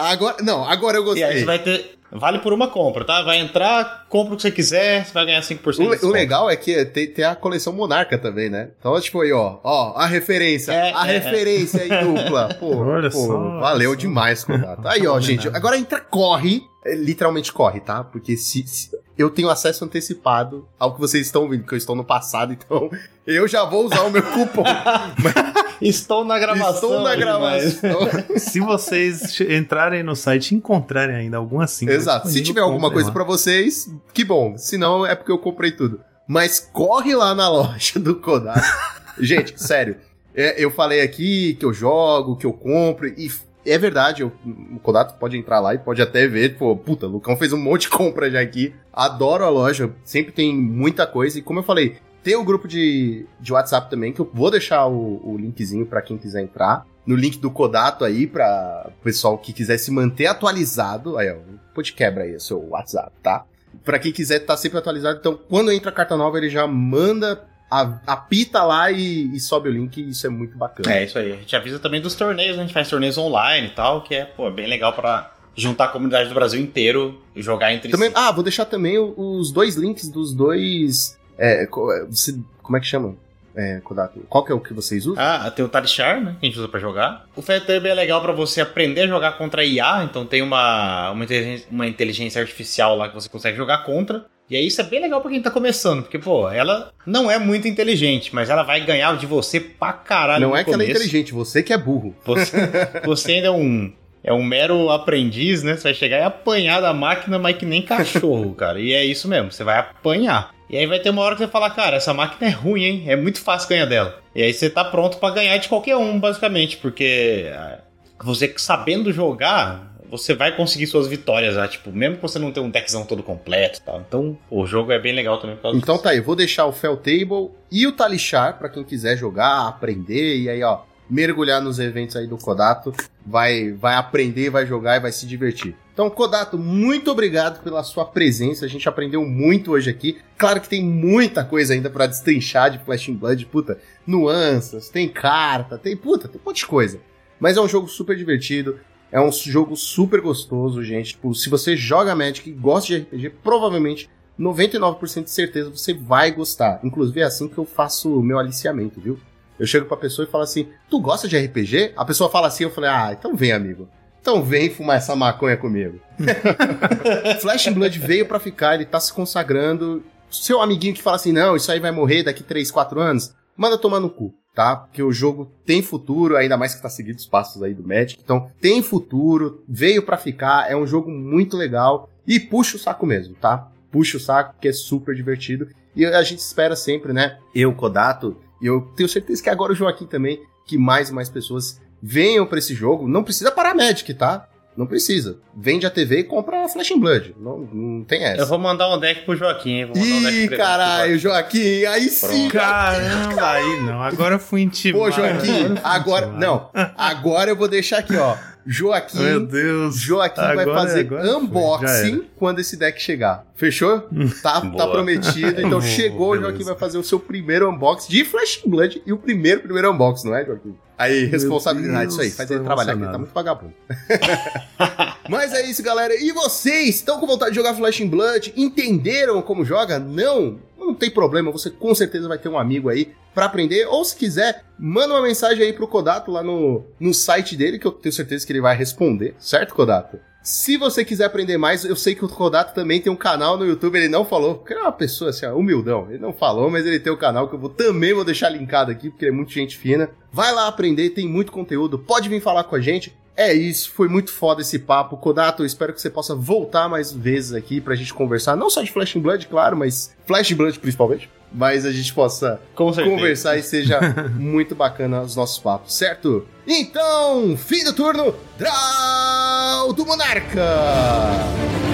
Agora, não, agora eu gostei. E aí você vai ter Vale por uma compra, tá? Vai entrar, compra o que você quiser, você vai ganhar 5% o, o legal é que tem, tem, a coleção Monarca também, né? Então, tipo aí, ó, ó, a referência, é, a é, referência é. aí dupla. Pô, Olha pô, só, valeu só. demais, contato. Aí, ó, gente, agora entra, corre é, literalmente corre, tá? Porque se, se, eu tenho acesso antecipado ao que vocês estão vendo, porque eu estou no passado, então eu já vou usar o meu cupom. estou na gravação. Estou na gravação. se vocês entrarem no site e encontrarem ainda alguma assim. Exato. Se tiver alguma coisa para vocês, que bom. Se não, é porque eu comprei tudo. Mas corre lá na loja do Kodak. Gente, sério. É, eu falei aqui que eu jogo, que eu compro, e é verdade, eu, o Kodato pode entrar lá e pode até ver, pô, puta, o Lucão fez um monte de compra já aqui. Adoro a loja, sempre tem muita coisa. E como eu falei, tem o um grupo de, de WhatsApp também, que eu vou deixar o, o linkzinho para quem quiser entrar. No link do Kodato aí, pra o pessoal que quiser se manter atualizado. Aí, ó, pode quebra aí o seu WhatsApp, tá? Pra quem quiser estar tá sempre atualizado, então quando entra a carta nova, ele já manda apita lá e, e, sobe o link, isso é muito bacana. É, isso aí. A gente avisa também dos torneios, a gente faz torneios online e tal, que é, pô, bem legal para juntar a comunidade do Brasil inteiro e jogar entre também, si. Ah, vou deixar também os dois links dos dois. É, como é que chama? É, Qual que é o que vocês usam? Ah, tem o Talishar, né? Que a gente usa pra jogar. O FedTub é legal para você aprender a jogar contra IA, então tem uma, uma, inteligência, uma inteligência artificial lá que você consegue jogar contra. E aí isso é bem legal pra quem tá começando, porque, pô, ela não é muito inteligente, mas ela vai ganhar de você pra caralho. Não é que começo. ela é inteligente, você que é burro. Você, você ainda é um. É um mero aprendiz, né? Você vai chegar e apanhar da máquina, mas que nem cachorro, cara. E é isso mesmo, você vai apanhar. E aí vai ter uma hora que você fala, cara, essa máquina é ruim, hein? É muito fácil ganhar dela. E aí você tá pronto para ganhar de qualquer um, basicamente, porque ah, você sabendo jogar, você vai conseguir suas vitórias já, tipo, mesmo que você não tenha um deckzão todo completo e tal. Então, o jogo é bem legal também por causa Então disso. tá aí, vou deixar o Fell Table e o Talishar para quem quiser jogar, aprender e aí, ó, mergulhar nos eventos aí do Kodato, vai vai aprender, vai jogar e vai se divertir. Então, Kodato, muito obrigado pela sua presença. A gente aprendeu muito hoje aqui. Claro que tem muita coisa ainda para destrinchar de Flash Blood, puta, nuances, tem carta, tem puta, tem um monte de coisa. Mas é um jogo super divertido. É um jogo super gostoso, gente. Tipo, se você joga Magic e gosta de RPG, provavelmente 99% de certeza você vai gostar. Inclusive é assim que eu faço o meu aliciamento, viu? Eu chego pra pessoa e falo assim: Tu gosta de RPG? A pessoa fala assim, eu falei: Ah, então vem, amigo. Então vem fumar essa maconha comigo. Flash Blood veio para ficar, ele tá se consagrando. Seu amiguinho que fala assim: Não, isso aí vai morrer daqui 3, 4 anos, manda tomar no cu tá? Porque o jogo tem futuro, ainda mais que tá seguindo os passos aí do Magic. Então, tem futuro, veio para ficar, é um jogo muito legal e puxa o saco mesmo, tá? Puxa o saco, que é super divertido. E a gente espera sempre, né? Eu, Kodato, e eu tenho certeza que agora o Joaquim também, que mais e mais pessoas venham para esse jogo. Não precisa parar Magic, tá? Não precisa. Vende a TV e compra a Flash and Blood. Não, não tem essa. Eu vou mandar um deck pro Joaquim. Vou Ih, um caralho, Joaquim. Aí sim. Caramba, aí não. Agora eu fui intimado. Pô, Joaquim, agora. Não. Agora eu vou deixar aqui, ó. Joaquim. Meu Deus. Joaquim agora, vai fazer unboxing quando esse deck chegar. Fechou? Tá, tá prometido. Então chegou, o Joaquim vai fazer o seu primeiro unboxing de Flash Blood e o primeiro, primeiro unboxing, não é, Joaquim? Aí, responsabilidade, isso aí, faz ele trabalhar, aqui, ele tá muito vagabundo. Mas é isso, galera. E vocês estão com vontade de jogar Flash Blood? Entenderam como joga? Não? Não tem problema, você com certeza vai ter um amigo aí para aprender. Ou se quiser, manda uma mensagem aí pro Kodato lá no, no site dele, que eu tenho certeza que ele vai responder, certo, Kodato? Se você quiser aprender mais, eu sei que o Kodato também tem um canal no YouTube, ele não falou, porque é uma pessoa assim, humildão. Ele não falou, mas ele tem um canal que eu vou, também vou deixar linkado aqui, porque ele é muito gente fina. Vai lá aprender, tem muito conteúdo, pode vir falar com a gente. É isso, foi muito foda esse papo. Kodato, eu espero que você possa voltar mais vezes aqui pra gente conversar, não só de Flash Blood, claro, mas Flash Blood principalmente mas a gente possa conversar e seja muito bacana os nossos papos, certo? Então, fim do turno, Draw do Monarca!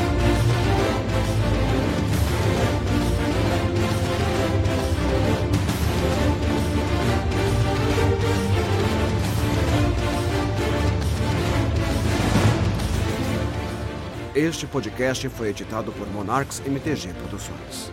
Este podcast foi editado por Monarx MTG Produções.